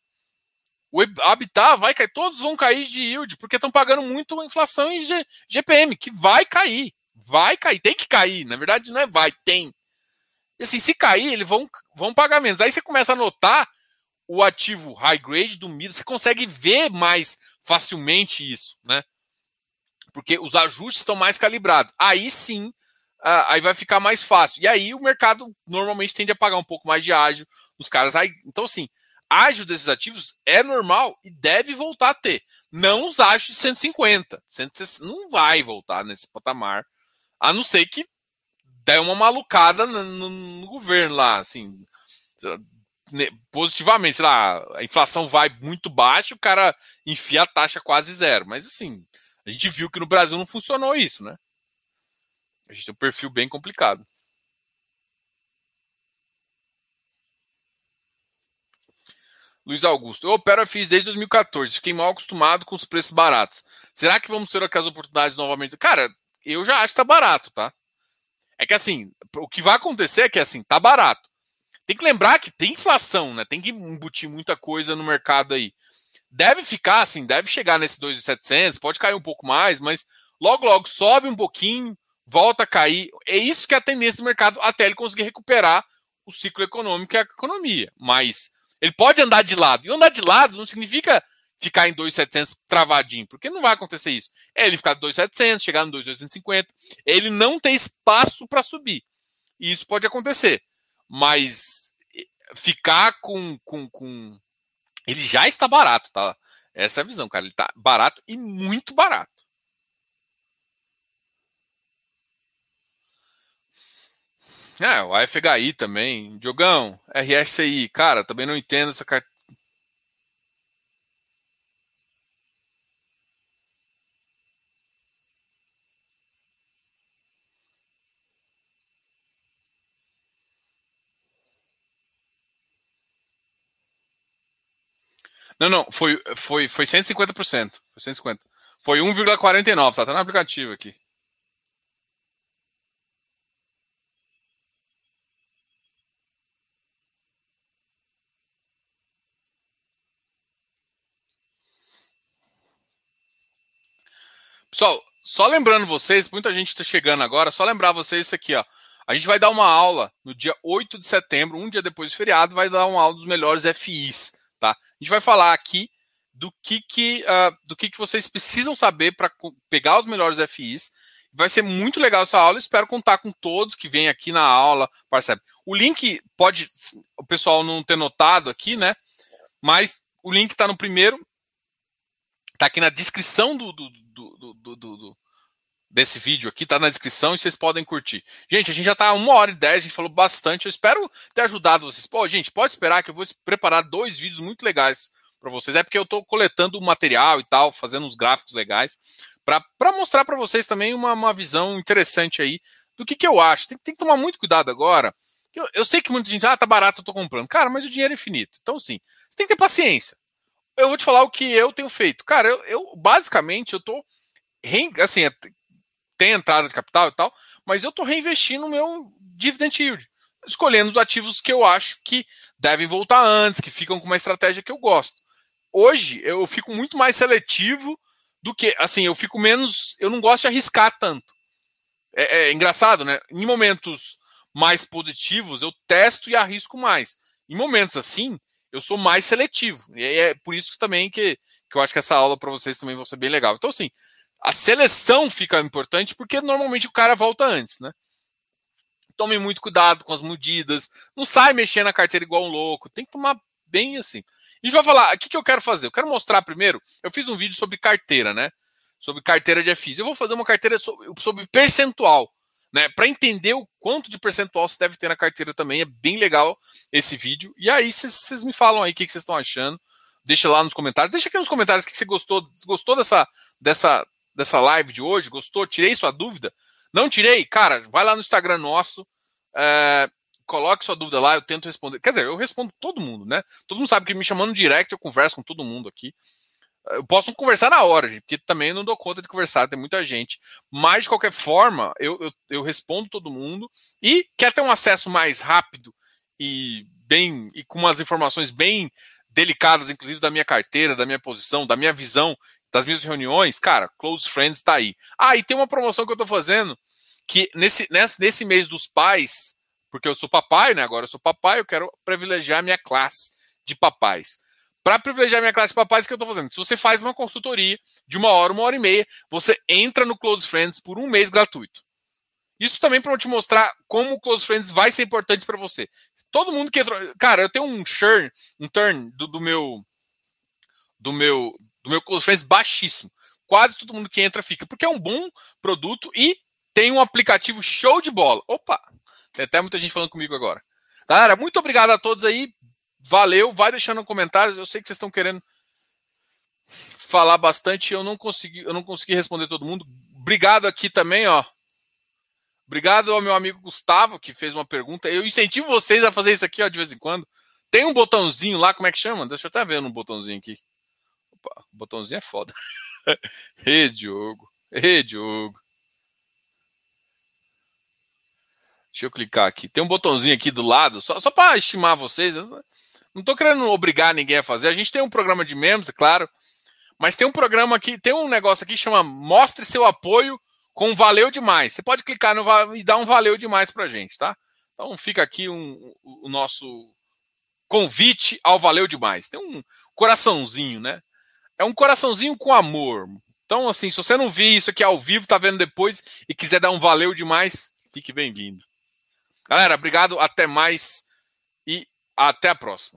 O Habitat vai cair. Todos vão cair de yield, porque estão pagando muito inflação em GPM, que vai cair. Vai cair. Tem que cair. Na verdade, não é vai, tem. E assim, se cair, eles vão, vão pagar menos. Aí você começa a notar o ativo high grade do middle, você consegue ver mais facilmente isso, né? Porque os ajustes estão mais calibrados. Aí sim, aí vai ficar mais fácil. E aí o mercado normalmente tende a pagar um pouco mais de ágio os caras. Aí, então, assim, ágio desses ativos é normal e deve voltar a ter. Não os ágios de 150. 160, não vai voltar nesse patamar. A não ser que der uma malucada no, no, no governo lá, assim positivamente, sei lá, a inflação vai muito baixa, o cara enfia a taxa quase zero. Mas assim, a gente viu que no Brasil não funcionou isso, né? A gente tem um perfil bem complicado. Luiz Augusto, eu opero a FIS desde 2014, fiquei mal acostumado com os preços baratos. Será que vamos ter aquelas oportunidades novamente? Cara, eu já acho que tá barato, tá? É que assim, o que vai acontecer é que assim, tá barato. Tem que lembrar que tem inflação, né? Tem que embutir muita coisa no mercado aí. Deve ficar assim, deve chegar nesse 2.700, pode cair um pouco mais, mas logo logo sobe um pouquinho, volta a cair. É isso que é a tendência do mercado até ele conseguir recuperar o ciclo econômico e a economia. Mas ele pode andar de lado. E andar de lado não significa ficar em 2.700 travadinho, porque não vai acontecer isso. É ele ficar em 2.700, chegar no 2.850, ele não tem espaço para subir. E isso pode acontecer. Mas ficar com, com, com. Ele já está barato, tá? Essa é a visão, cara. Ele está barato e muito barato. É, o AFHI também. Diogão, RSI. Cara, também não entendo essa carta. Não, não, foi, foi, foi 150%. Foi 150%. Foi 1,49, tá, tá no aplicativo aqui. Pessoal, só lembrando vocês, muita gente está chegando agora, só lembrar vocês isso aqui, ó. A gente vai dar uma aula no dia 8 de setembro, um dia depois do feriado, vai dar uma aula dos melhores FIs. Tá? A gente vai falar aqui do que, que, uh, do que, que vocês precisam saber para pegar os melhores FIs. Vai ser muito legal essa aula. Espero contar com todos que vêm aqui na aula. Percebe? O link pode o pessoal não ter notado aqui, né? Mas o link está no primeiro. Está aqui na descrição do, do, do, do, do desse vídeo aqui, tá na descrição e vocês podem curtir. Gente, a gente já tá uma hora e dez, a gente falou bastante. Eu espero ter ajudado vocês. Pô, gente, pode esperar que eu vou preparar dois vídeos muito legais para vocês. É porque eu tô coletando material e tal, fazendo uns gráficos legais, para mostrar para vocês também uma, uma visão interessante aí do que, que eu acho. Tem, tem que tomar muito cuidado agora. Eu, eu, sei que muita gente, ah, tá barato, eu tô comprando. Cara, mas o dinheiro é infinito. Então, sim, você tem que ter paciência. Eu vou te falar o que eu tenho feito. Cara, eu, eu basicamente, eu tô assim, tem entrada de capital e tal, mas eu estou reinvestindo o meu dividend yield, escolhendo os ativos que eu acho que devem voltar antes, que ficam com uma estratégia que eu gosto. Hoje eu fico muito mais seletivo do que, assim, eu fico menos, eu não gosto de arriscar tanto. É, é engraçado, né? Em momentos mais positivos eu testo e arrisco mais. Em momentos assim, eu sou mais seletivo. E é por isso que também que, que eu acho que essa aula para vocês também vai ser bem legal. Então, assim, a seleção fica importante porque normalmente o cara volta antes, né? Tome muito cuidado com as medidas. Não sai mexendo na carteira igual um louco. Tem que tomar bem assim. A gente vai falar, o que, que eu quero fazer? Eu quero mostrar primeiro, eu fiz um vídeo sobre carteira, né? Sobre carteira de FIs. Eu vou fazer uma carteira sobre, sobre percentual, né? Para entender o quanto de percentual você deve ter na carteira também. É bem legal esse vídeo. E aí vocês me falam aí o que, vocês estão achando. Deixa lá nos comentários. Deixa aqui nos comentários o que você gostou. Gostou dessa, dessa, dessa live de hoje? Gostou? Tirei sua dúvida? Não tirei? Cara, vai lá no Instagram nosso. É, coloque sua dúvida lá, eu tento responder. Quer dizer, eu respondo todo mundo, né? Todo mundo sabe que me chamando direct, eu converso com todo mundo aqui. Eu posso conversar na hora, gente, porque também não dou conta de conversar, tem muita gente. Mas, de qualquer forma, eu, eu, eu respondo todo mundo. E quer ter um acesso mais rápido e bem e com umas informações bem delicadas, inclusive da minha carteira, da minha posição, da minha visão, das minhas reuniões, cara, Close Friends tá aí. Ah, e tem uma promoção que eu tô fazendo que nesse, nesse, nesse mês dos pais, porque eu sou papai, né? Agora eu sou papai, eu quero privilegiar minha classe de papais. Para privilegiar minha classe de papais, o que eu estou fazendo? Se você faz uma consultoria de uma hora, uma hora e meia, você entra no Close Friends por um mês gratuito. Isso também para te mostrar como o Close Friends vai ser importante para você. Todo mundo que entrou. Cara, eu tenho um churn, um turn do, do meu. Do meu. Do meu Close Friends baixíssimo. Quase todo mundo que entra fica. Porque é um bom produto e tem um aplicativo show de bola. Opa! Tem até muita gente falando comigo agora. Galera, muito obrigado a todos aí. Valeu. Vai deixando comentários. Eu sei que vocês estão querendo falar bastante. Eu não consegui, eu não consegui responder todo mundo. Obrigado aqui também, ó. Obrigado ao meu amigo Gustavo, que fez uma pergunta. Eu incentivo vocês a fazer isso aqui, ó, de vez em quando. Tem um botãozinho lá, como é que chama? Deixa eu até ver no botãozinho aqui. Opa, botãozinho é foda. Ê, Diogo. Ê, Diogo. Deixa eu clicar aqui. Tem um botãozinho aqui do lado, só, só para estimar vocês. Não estou querendo obrigar ninguém a fazer. A gente tem um programa de membros, é claro. Mas tem um programa aqui, tem um negócio aqui que chama Mostre seu apoio com Valeu Demais. Você pode clicar no e dar um Valeu Demais pra gente, tá? Então fica aqui um, o nosso convite ao Valeu Demais. Tem um coraçãozinho, né? É um coraçãozinho com amor. Então, assim, se você não viu isso aqui ao vivo, tá vendo depois e quiser dar um Valeu Demais, fique bem-vindo. Galera, obrigado, até mais e até a próxima.